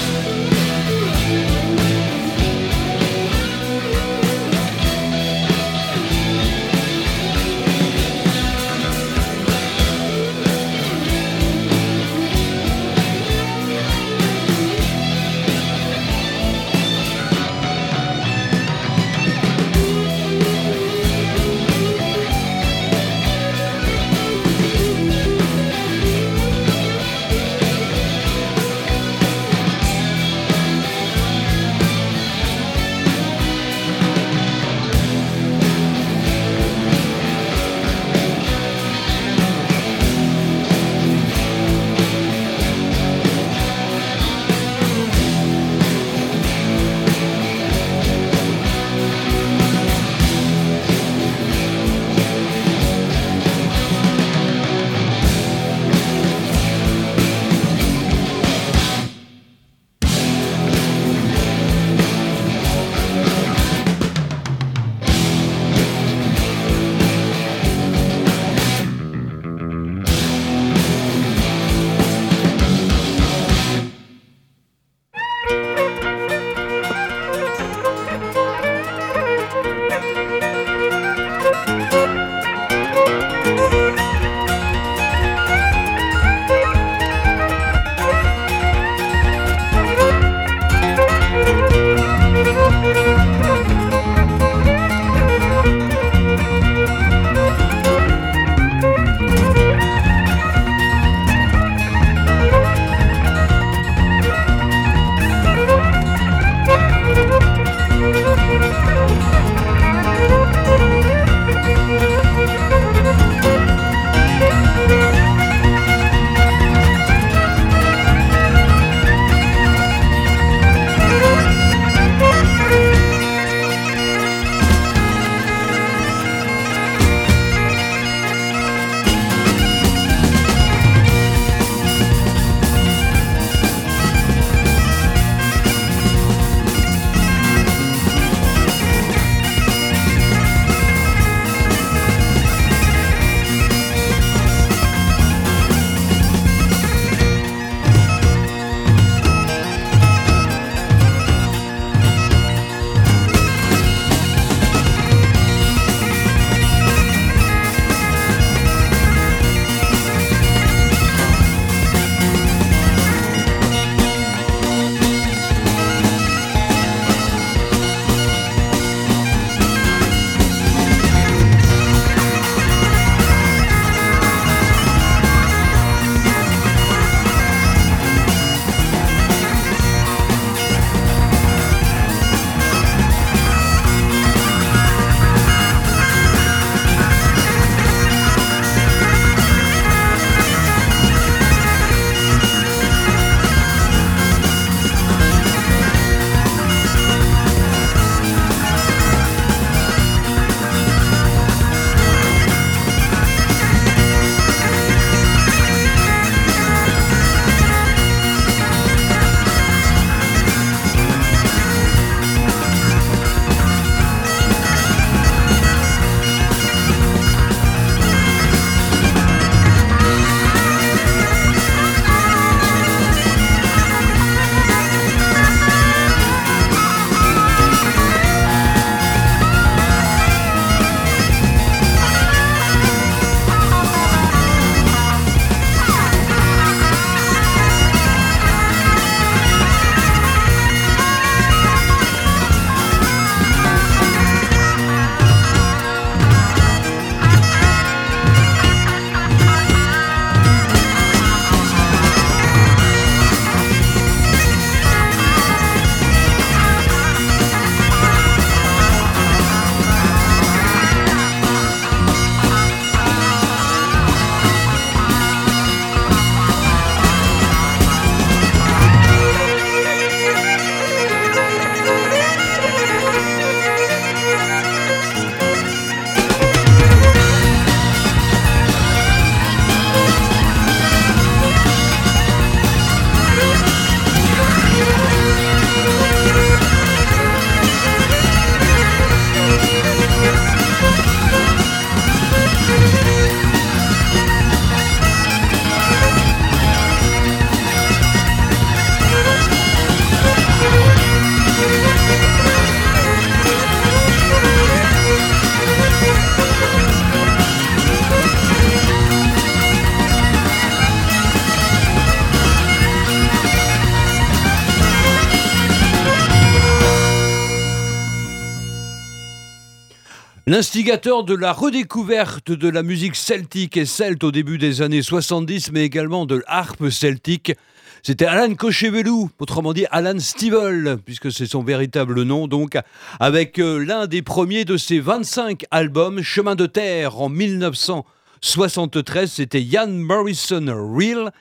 L'instigateur de la redécouverte de la musique celtique et celte au début des années 70, mais également de l'harpe celtique, c'était Alan Cochevelou, autrement dit Alan Stivell, puisque c'est son véritable nom, donc, avec euh, l'un des premiers de ses 25 albums, Chemin de terre, en 1973, c'était Ian Morrison Real.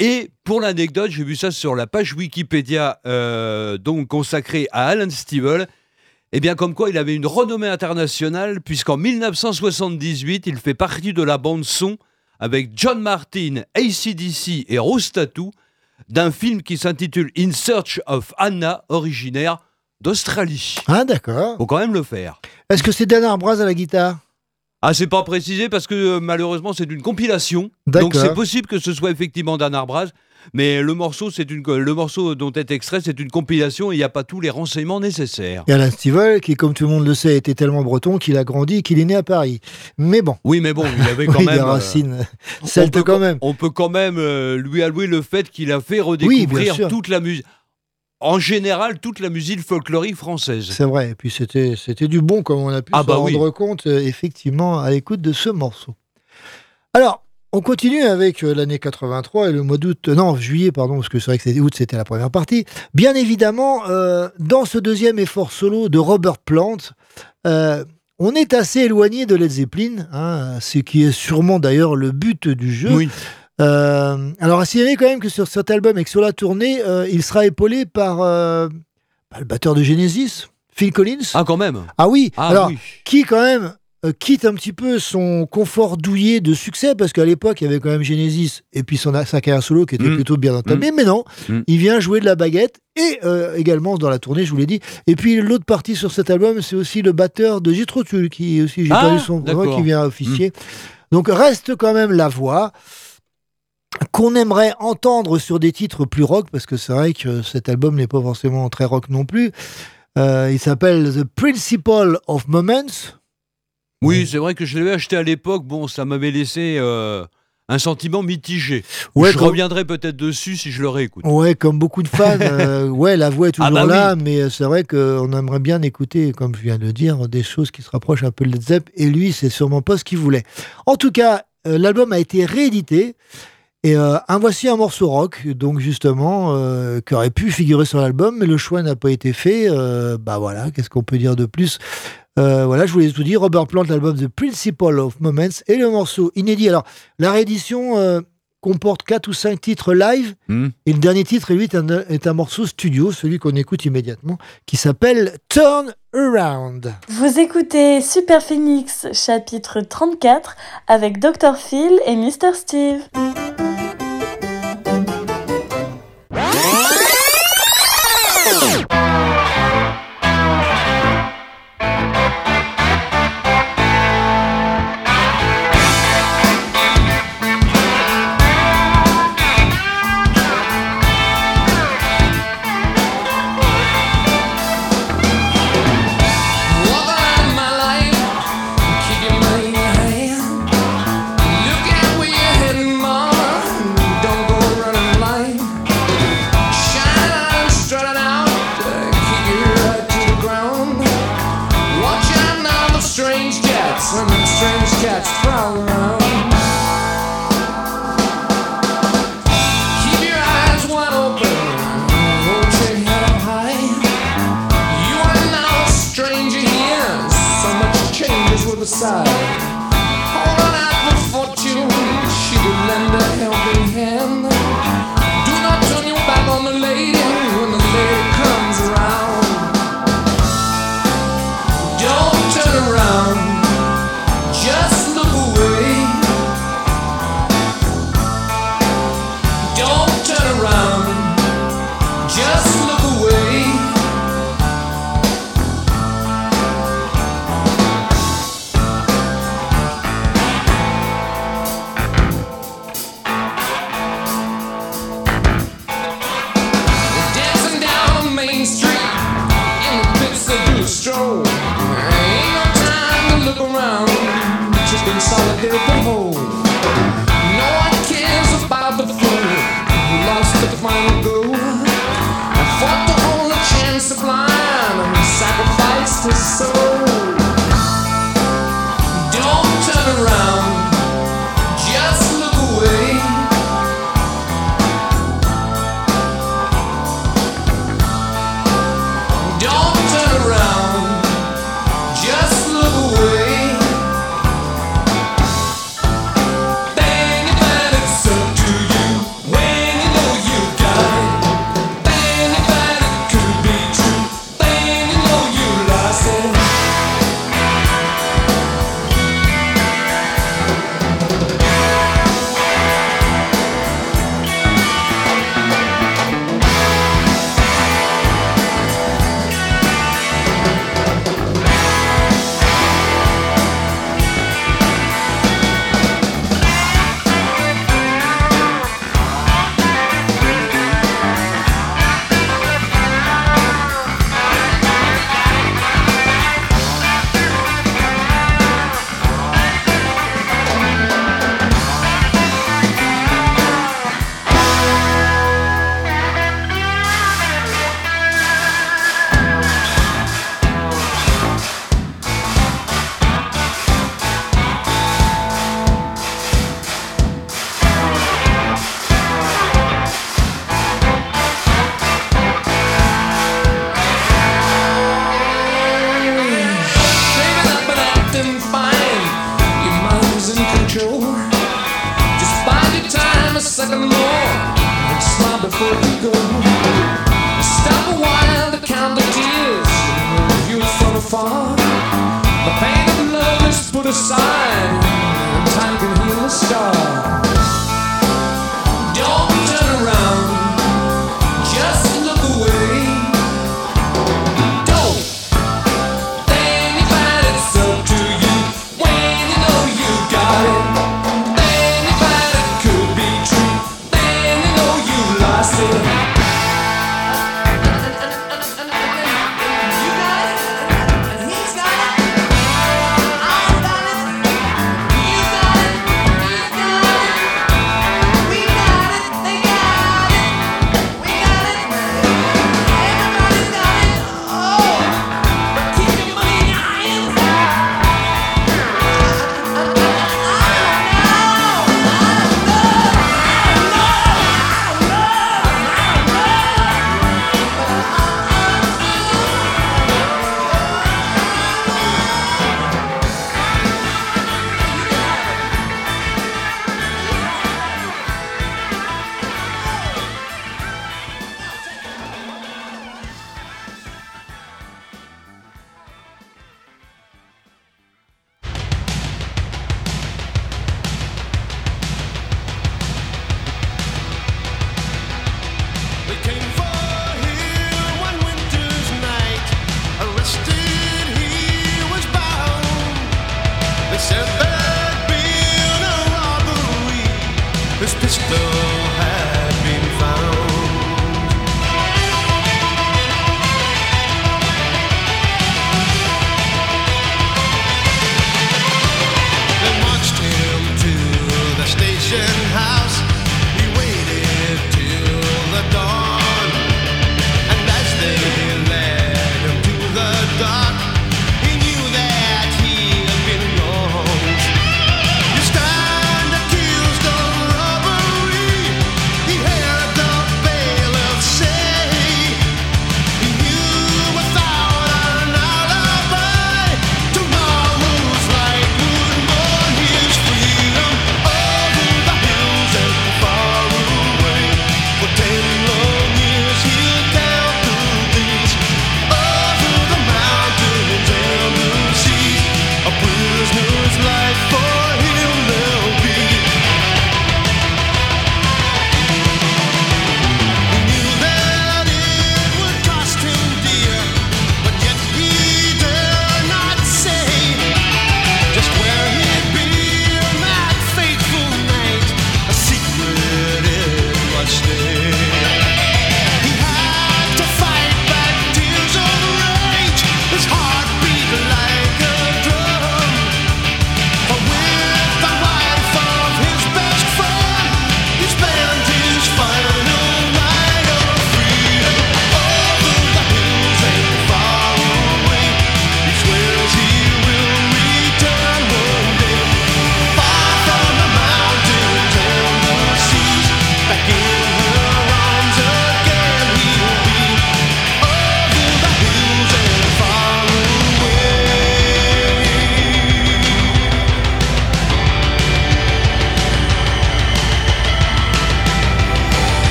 Et pour l'anecdote, j'ai vu ça sur la page Wikipédia, euh, donc consacrée à Alan Stivell. Eh bien, comme quoi il avait une renommée internationale, puisqu'en 1978, il fait partie de la bande-son avec John Martin, ACDC et Rostatu d'un film qui s'intitule In Search of Anna, originaire d'Australie. Ah, d'accord. Faut quand même le faire. Est-ce que c'est Dan Arbraz à la guitare? Ah, c'est pas précisé parce que euh, malheureusement c'est une compilation. Donc c'est possible que ce soit effectivement Dan Arbraz, mais le morceau, c'est une, le morceau dont est extrait, c'est une compilation il n'y a pas tous les renseignements nécessaires. Et Alain Stivell, qui, comme tout le monde le sait, était tellement breton qu'il a grandi et qu'il est né à Paris. Mais bon. Oui, mais bon, il avait quand Oui, même. des euh, racines celtes quand même. On peut quand même euh, lui allouer le fait qu'il a fait redécouvrir toute la musique. En général, toute la musique folklorique française. C'est vrai. Et puis c'était c'était du bon, comme on a pu Ah se bah oui. rendre compte, euh, effectivement, à l'écoute de ce morceau. Alors, on continue avec euh, l'année 83 et le mois d'août, euh, non, juillet, pardon, parce que c'est vrai que c'était août, c'était la première partie. Bien évidemment, euh, dans ce deuxième effort solo de Robert Plant, euh, on est assez éloigné de Led Zeppelin, hein, ce qui est sûrement d'ailleurs le but du jeu. Oui. Euh, alors, à signaler quand même que sur cet album et que sur la tournée, il sera épaulé par bah, le batteur de Genesis, Phil Collins. Ah, quand même. Ah oui, Ah alors oui. qui quand même euh, quitte un petit peu son confort douillet de succès, parce qu'à l'époque, il y avait quand même Genesis et puis son, sa carrière solo qui était Mm. plutôt bien entamée, mais non, Mm. il vient jouer de la baguette et euh, également dans la tournée, je vous l'ai dit. Et puis l'autre partie sur cet album, c'est aussi le batteur de Jethro Tull, qui aussi, j'ai Ah, vu son nom. Mm. qui vient officier. Donc reste quand même la voix qu'on aimerait entendre sur des titres plus rock, parce que c'est vrai que cet album n'est pas forcément très rock non plus. Euh, il s'appelle The Principle of Moments. Oui, c'est vrai que je l'avais acheté à l'époque. Bon, ça m'avait laissé euh, un sentiment mitigé. Ouais, je comme- reviendrai peut-être dessus si je le réécoute. Ouais, comme beaucoup de fans, euh, ouais, la voix est toujours Ah bah là, mais euh, c'est vrai qu'on aimerait bien écouter, comme je viens de le dire, des choses qui se rapprochent un peu de Led Zepp, et lui, c'est sûrement pas ce qu'il voulait. En tout cas, euh, l'album a été réédité, et euh, un voici un morceau rock, donc justement, euh, qui aurait pu figurer sur l'album, mais le choix n'a pas été fait. euh, bah voilà, qu'est-ce qu'on peut dire de plus? Euh, voilà, je voulais tout dire. Robert Plant, l'album The Principle of Moments, et le morceau inédit. Alors, la réédition euh, comporte quatre ou cinq titres live, Hmm. et le dernier titre, lui, est un, est un morceau studio, celui qu'on écoute immédiatement, qui s'appelle Turn Around. Vous écoutez Super Phoenix, chapitre 34, avec Dr. Phil et Mr. Steve. put aside. Holding out for fortune, she would lend a helping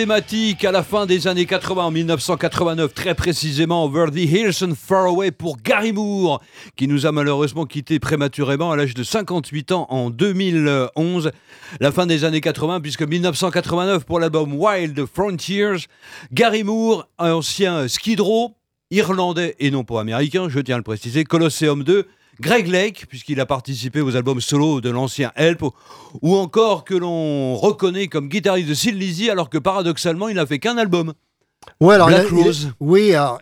emblématique à la fin des années 80, en 1989, très précisément, Over the Hills and Far Away pour Gary Moore, qui nous a malheureusement quitté prématurément à l'âge de 58 ans en 2011. La fin des années 80, puisque 1989 pour l'album Wild Frontiers, Gary Moore, ancien Skid Row, irlandais et non pas américain, je tiens à le préciser, Colosseum 2, Greg Lake, puisqu'il a participé aux albums solo de l'ancien Help, ou encore que l'on reconnaît comme guitariste de Lizzy, alors que paradoxalement, il n'a fait qu'un album. Ouais, alors, Black il a- il a- Rose. oui, alors,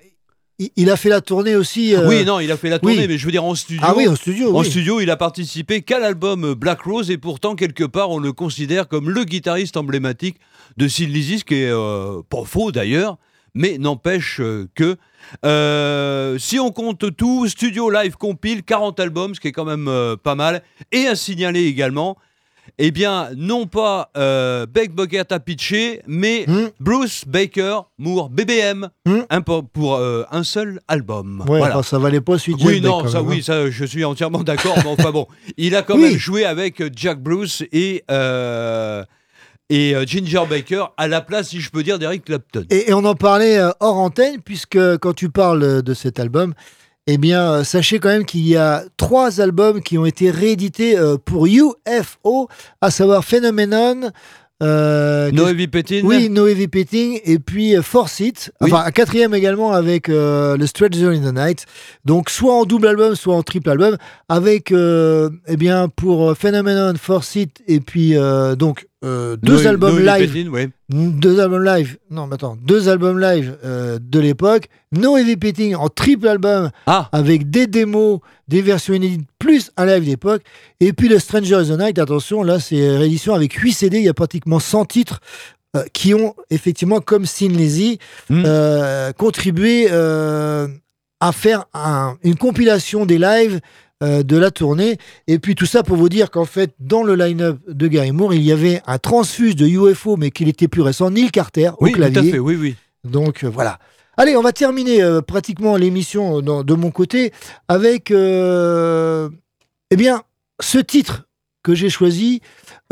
il, a fait la tournée aussi. euh, Oui, non, il a fait la tournée, oui. mais je veux dire en studio. Ah oui, en studio, En oui. studio, il a participé qu'à l'album Black Rose, et pourtant, quelque part, on le considère comme le guitariste emblématique de Sid Lizzy, ce qui est euh, pas faux d'ailleurs, mais n'empêche euh, que. Euh, si on compte tout, studio live compile 40 albums, ce qui est quand même euh, pas mal, et à signaler également. Eh bien, non pas euh, Beck a pitché, mais Hmm. Bruce Baker Moore, BBM, un pour, pour, euh, un seul album. Ouais, Voilà. enfin, ça valait pas celui de Oui, non, ça, même, oui, hein. ça, je suis entièrement d'accord. mais enfin bon, il a quand Oui. même joué avec Jack Bruce et euh, et euh, Ginger Baker à la place, si je peux dire, d'Eric Clapton. Et, et on en parlait euh, hors antenne, puisque quand tu parles euh, de cet album, eh bien, sachez quand même qu'il y a trois albums qui ont été réédités pour UFO, à savoir Phenomenon. Euh, No Heavy Petting. Oui, No Heavy Petting, et puis euh, Force It. Oui. Enfin, un quatrième également avec euh, le Stranger in the Night. Donc, soit en double album, soit en triple album, avec, euh, eh bien, pour Phenomenon, Force It, et puis, donc, euh, deux No- albums No live. Ouais. Deux albums live, non, mais attends, deux albums live euh, de l'époque. No Heavy Petting en triple album Ah. avec des démos, des versions inédites, plus un live d'époque. Et puis le Stranger is the Night, attention, là c'est réédition avec 8 CD, il y a pratiquement 100 titres euh, qui ont effectivement, comme Sin Lizzy, Hmm. euh, contribué euh, à faire un- une compilation des lives euh, de la tournée. Et puis tout ça pour vous dire qu'en fait, dans le line-up de Gary Moore, il y avait un transfuse de UFO, mais qu'il était plus récent, Neil Carter au Oui, tout clavier. à fait, oui, oui. Donc euh, voilà. Allez, on va terminer euh, pratiquement l'émission de mon côté avec, eh bien, ce titre que j'ai choisi,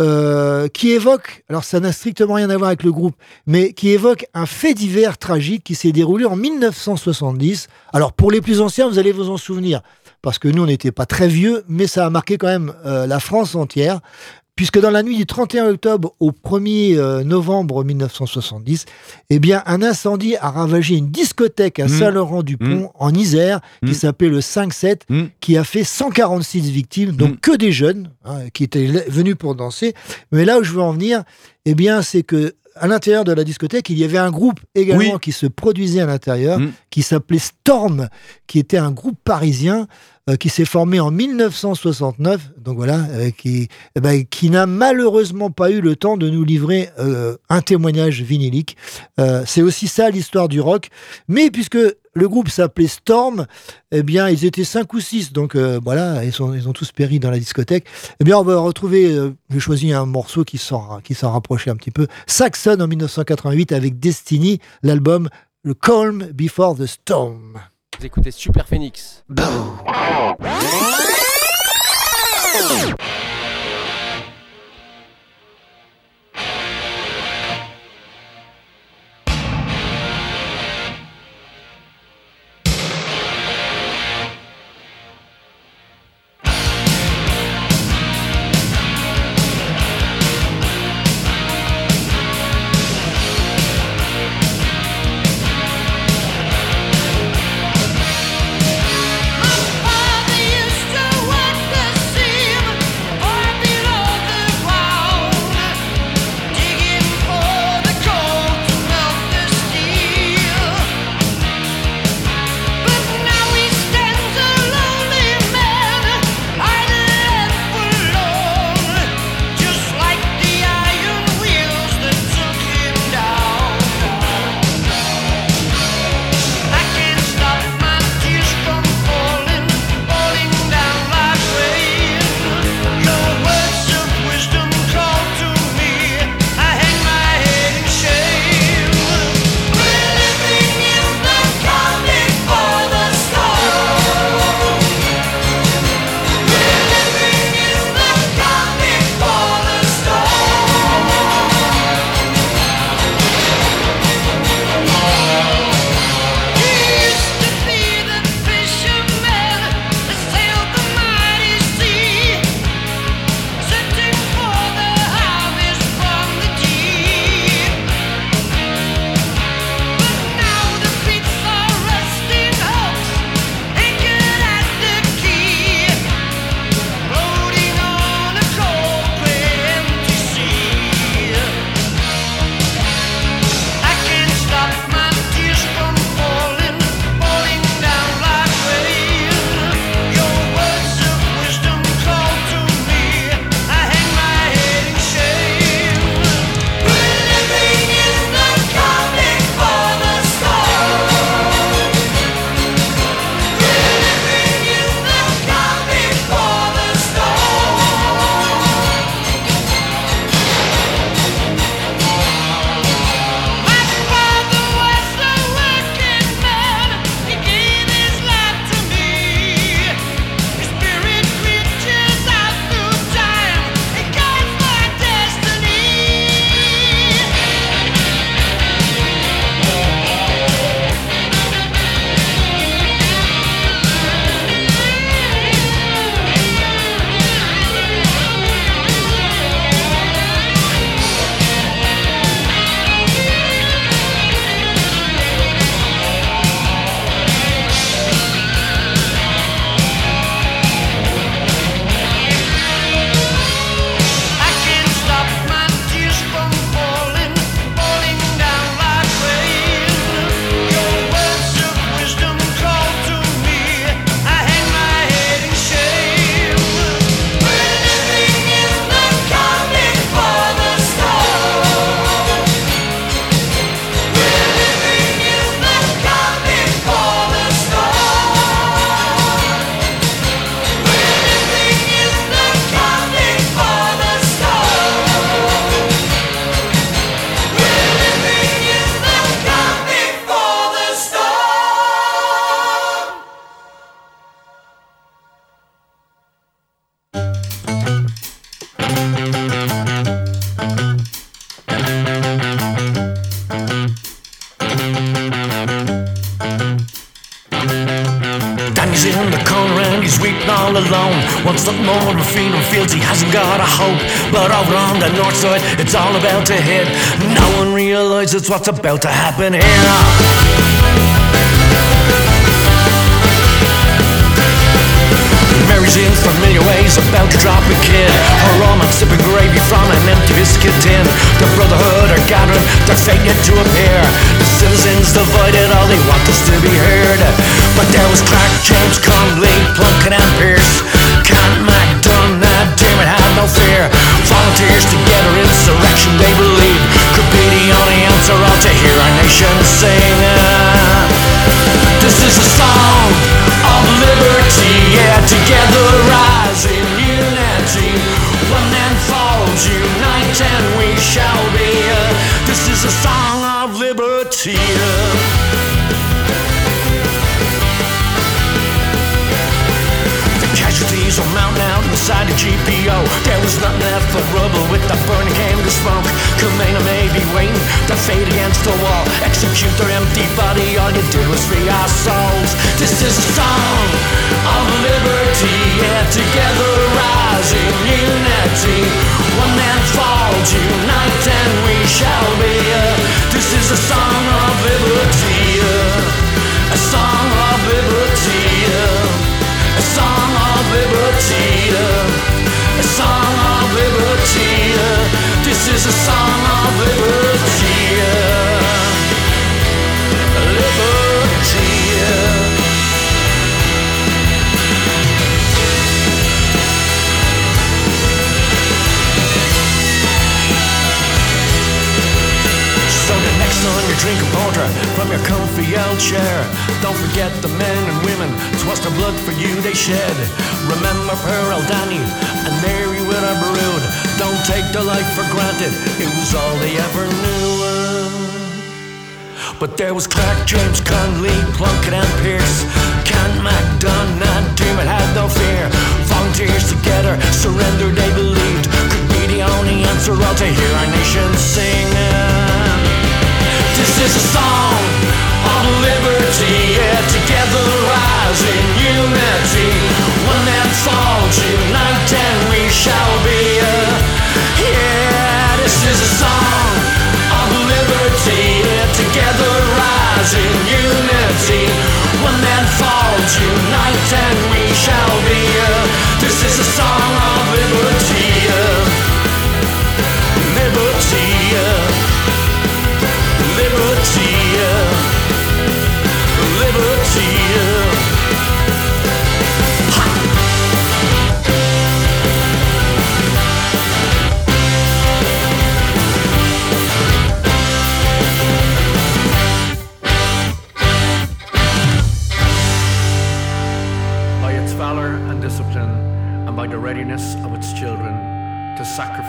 euh, qui évoque, alors ça n'a strictement rien à voir avec le groupe, mais qui évoque un fait divers tragique qui s'est déroulé en 1970. Alors pour les plus anciens, vous allez vous en souvenir, parce que nous, on n'était pas très vieux, mais ça a marqué quand même euh, la France entière. Puisque dans la nuit du 31 octobre au 1er euh, novembre 1970, eh bien, un incendie a ravagé une discothèque à Mmh. Saint-Laurent-du-Pont, en Isère, qui Mmh. s'appelait le 5-7, Mmh. qui a fait 146 victimes, donc que des jeunes hein, qui étaient venus pour danser. Mais là où je veux en venir, eh bien, c'est que à l'intérieur de la discothèque, il y avait un groupe également Oui. qui se produisait à l'intérieur, Mmh. qui s'appelait Storm, qui était un groupe parisien euh, qui s'est formé en 1969, donc voilà, euh, qui, eh ben, qui n'a malheureusement pas eu le temps de nous livrer euh, un témoignage vinylique. Euh, c'est aussi ça l'histoire du rock. Mais puisque le groupe s'appelait Storm, eh bien, ils étaient cinq ou six, donc voilà, ils, sont, ils ont tous péri dans la discothèque. Eh bien, on va retrouver, j'ai choisi un morceau qui s'en qui s'en rapprochait un petit peu, Saxon en 1988 avec Destiny, l'album Le Calm Before the Storm. Vous écoutez Super Phoenix. Side, it's all about to hit. No one realizes what's about to happen here. Mary's in familiar ways about to drop a kid. Her arm and sipping gravy from an empty biscuit tin. The brotherhood are gathering, their fate yet to appear. The citizens divided, all they want is to be heard. But there was Clark, James, Conley, Plunkett, and Pierce. Can't Dermot had no fear. Volunteers together, insurrection they believe could be the only answer all to hear our nation sing. This is a song of liberty, yeah, together rise in unity. One man falls, unite, and we shall came to smoke. Kamena may be waiting to fade against the wall. Execute their empty body, all you did was free our souls. This is a song of liberty, yeah, together rising unity. One man falls, unite, and we shall be. uh, This is a song of liberty, a song of liberty. a song of liberty, a song of liberty. Is a song of liberty, liberty. So the next time you drink a porter from your comfy old chair, don't forget the men and women, blood for you they shed. Remember Pearl Danny and Mary with her brood. Take the life for granted, it was all they ever knew. But there was Clark, James, Conley, Plunkett, and Pierce. Kent, MacDunn, and Dermot had no fear. Volunteers together, surrender they believed could be the only answer all to hear our nation sing. This is a song of liberty, yeah, together rise in unity. One man falls, and we shall be. Is a song of liberty, together rise in unity. One man falls, unite, and we shall be. This is a song of liberty,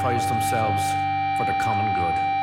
sacrifice themselves for the common good.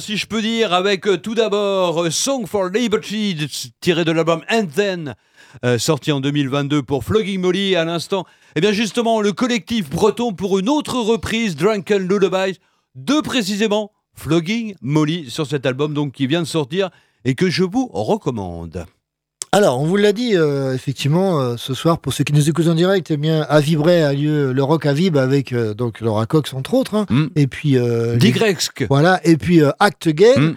Si je peux dire, avec euh, tout d'abord euh, Song for Liberty, tiré de l'album And Then, euh, sorti en 2022 pour Flogging Molly à l'instant. Et bien justement, le collectif breton pour une autre reprise, Drunken Lullabies, de précisément Flogging Molly sur cet album donc qui vient de sortir et que je vous recommande. Alors, on vous l'a dit, euh, effectivement, euh, ce soir, pour ceux qui nous écoutent en direct, eh bien, à Vibray a lieu le Rock à Vib avec euh, donc Laura Cox, entre autres. hein. Et puis. Digresk. Voilà, et puis euh, Act Gay. Mm.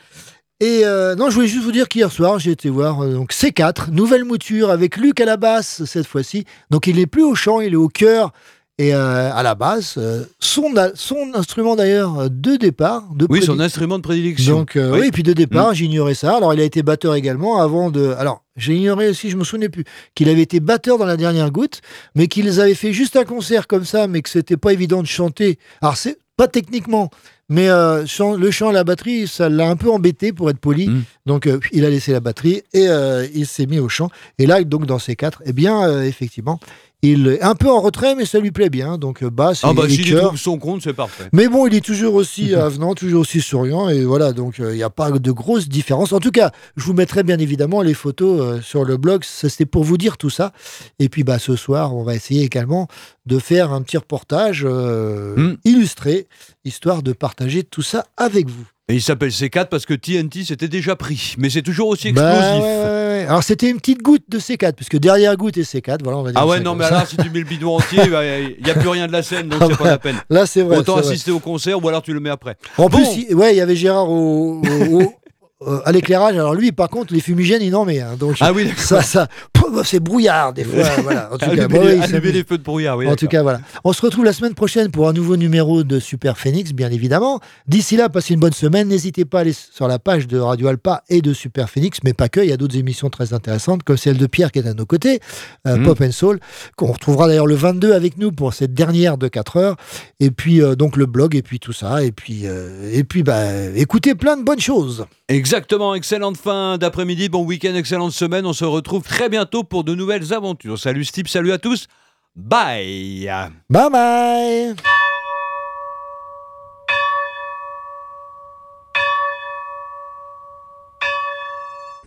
Et non, je voulais juste vous dire qu'hier soir, j'ai été voir donc C4, nouvelle mouture avec Luc à la basse cette fois-ci. Donc il n'est plus au chant, il est au chœur et euh, à la basse. Euh, son, son instrument d'ailleurs euh, de départ. De Oui, son instrument de prédilection. donc, euh, Oui. oui. et puis de départ, Mm. j'ignorais ça. Alors, il a été batteur également avant de. Alors, j'ai ignoré aussi, je me souvenais plus, qu'il avait été batteur dans la dernière goutte, mais qu'ils avaient fait juste un concert comme ça, mais que c'était pas évident de chanter. Alors, c'est pas techniquement, mais euh, le chant à la batterie, ça l'a un peu embêté pour être poli. Mm. Donc, euh, il a laissé la batterie et euh, il s'est mis au chant. Et là, donc, dans ces quatre, eh bien, effectivement, il est un peu en retrait, mais ça lui plaît bien. Donc, euh, basse Ah bah s'il chœur. trouve son compte, c'est parfait. Mais bon, il est toujours aussi avenant, toujours aussi souriant, et voilà, donc euh, il n'y a pas de grosse différence. En tout cas, je vous mettrai bien évidemment les photos euh, sur le blog, c'était pour vous dire tout ça. Et puis bah, ce soir, on va essayer également de faire un petit reportage euh, Mm. illustré, histoire de partager tout ça avec vous. Et il s'appelle C4 parce que TNT s'était déjà pris. Mais c'est toujours aussi Bah, explosif. ouais, ouais, ouais. Alors c'était une petite goutte de C4, puisque derrière goutte et C4, voilà, on va dire Ah ouais, non, mais alors si tu mets le bidon entier, bah, il n'y a plus rien de la scène, donc Ah c'est pas la peine. Là, c'est vrai. Autant vrai. assister au concert ou alors tu le mets après. En Bon. plus, il- ouais, il y avait Gérard au- euh, à l'éclairage. Alors lui, par contre, les fumigènes, il en met. hein. donc Ah oui, ça, ça, c'est brouillard des fois. voilà. En tout cas, bon, les, oui, les feux de brouillard, oui. en tout cas, voilà. On se retrouve la semaine prochaine pour un nouveau numéro de Super Phoenix, bien évidemment. D'ici là, passez une bonne semaine. N'hésitez pas à aller sur la page de Radio Alpa et de Super Phoenix, mais pas que. Il y a d'autres émissions très intéressantes, comme celle de Pierre qui est à nos côtés, euh, Mm. Pop and Soul, qu'on retrouvera d'ailleurs le 22 avec nous pour cette dernière de 4 heures. Et puis, euh, donc, le blog, et puis tout ça. Et puis, euh, et puis bah, écoutez plein de bonnes choses. Exactement, excellente fin d'après-midi, bon week-end, excellente semaine. On se retrouve très bientôt pour de nouvelles aventures. Salut Steve, salut à tous. Bye. Bye bye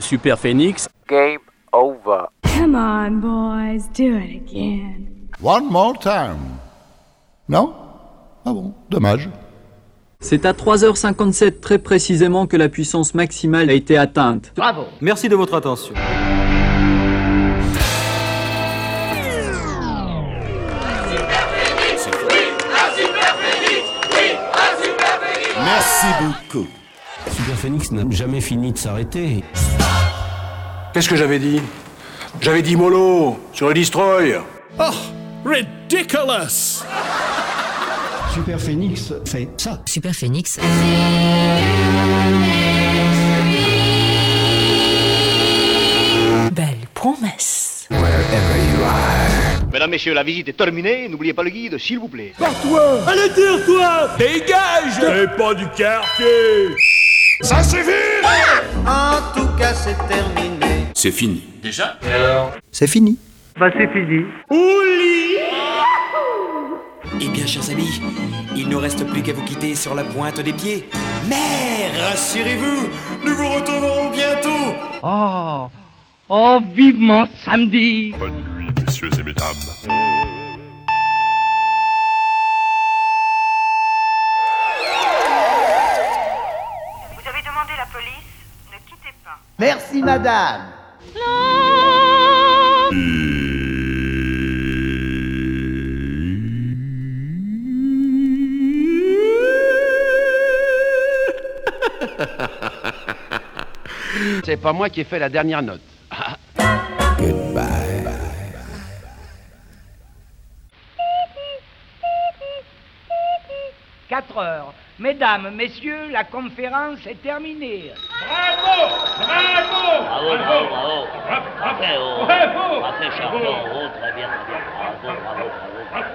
Super Phoenix. Game over. Come on, boys, do it again. One more time. Non? Ah bon, dommage. C'est à 3h57 très précisément que la puissance maximale a été atteinte. Bravo. Merci de votre attention. Merci beaucoup. Super Phoenix n'a jamais fini de s'arrêter. Qu'est-ce que j'avais dit? J'avais dit mollo sur le destroy. Oh, ridiculous Super Phoenix fait ça. Super Phoenix. Belle promesse. Mesdames, Messieurs, la visite est terminée. N'oubliez pas le guide, s'il vous plaît. Toi Allez, tire-toi Dégage Et pas du quartier Ça suffit En tout cas, c'est terminé. C'est fini. Déjà? C'est fini. Bah, c'est fini. Eh bien, chers amis, il ne reste plus qu'à vous quitter sur la pointe des pieds. Mais rassurez-vous, nous vous retrouverons bientôt. Oh, oh, vivement samedi. Bonne nuit, messieurs et mesdames. Vous avez demandé la C'est pas moi qui ai fait la dernière note. Goodbye. 4 heures. Mesdames, messieurs, la conférence est terminée. Bravo Bravo Bravo, bravo, bravo. Parfait, oh. Bravo Parfait, Charlot. Oh, très bien, très bien. Bravo, bravo, bravo, bravo.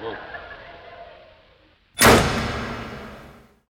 Bravo.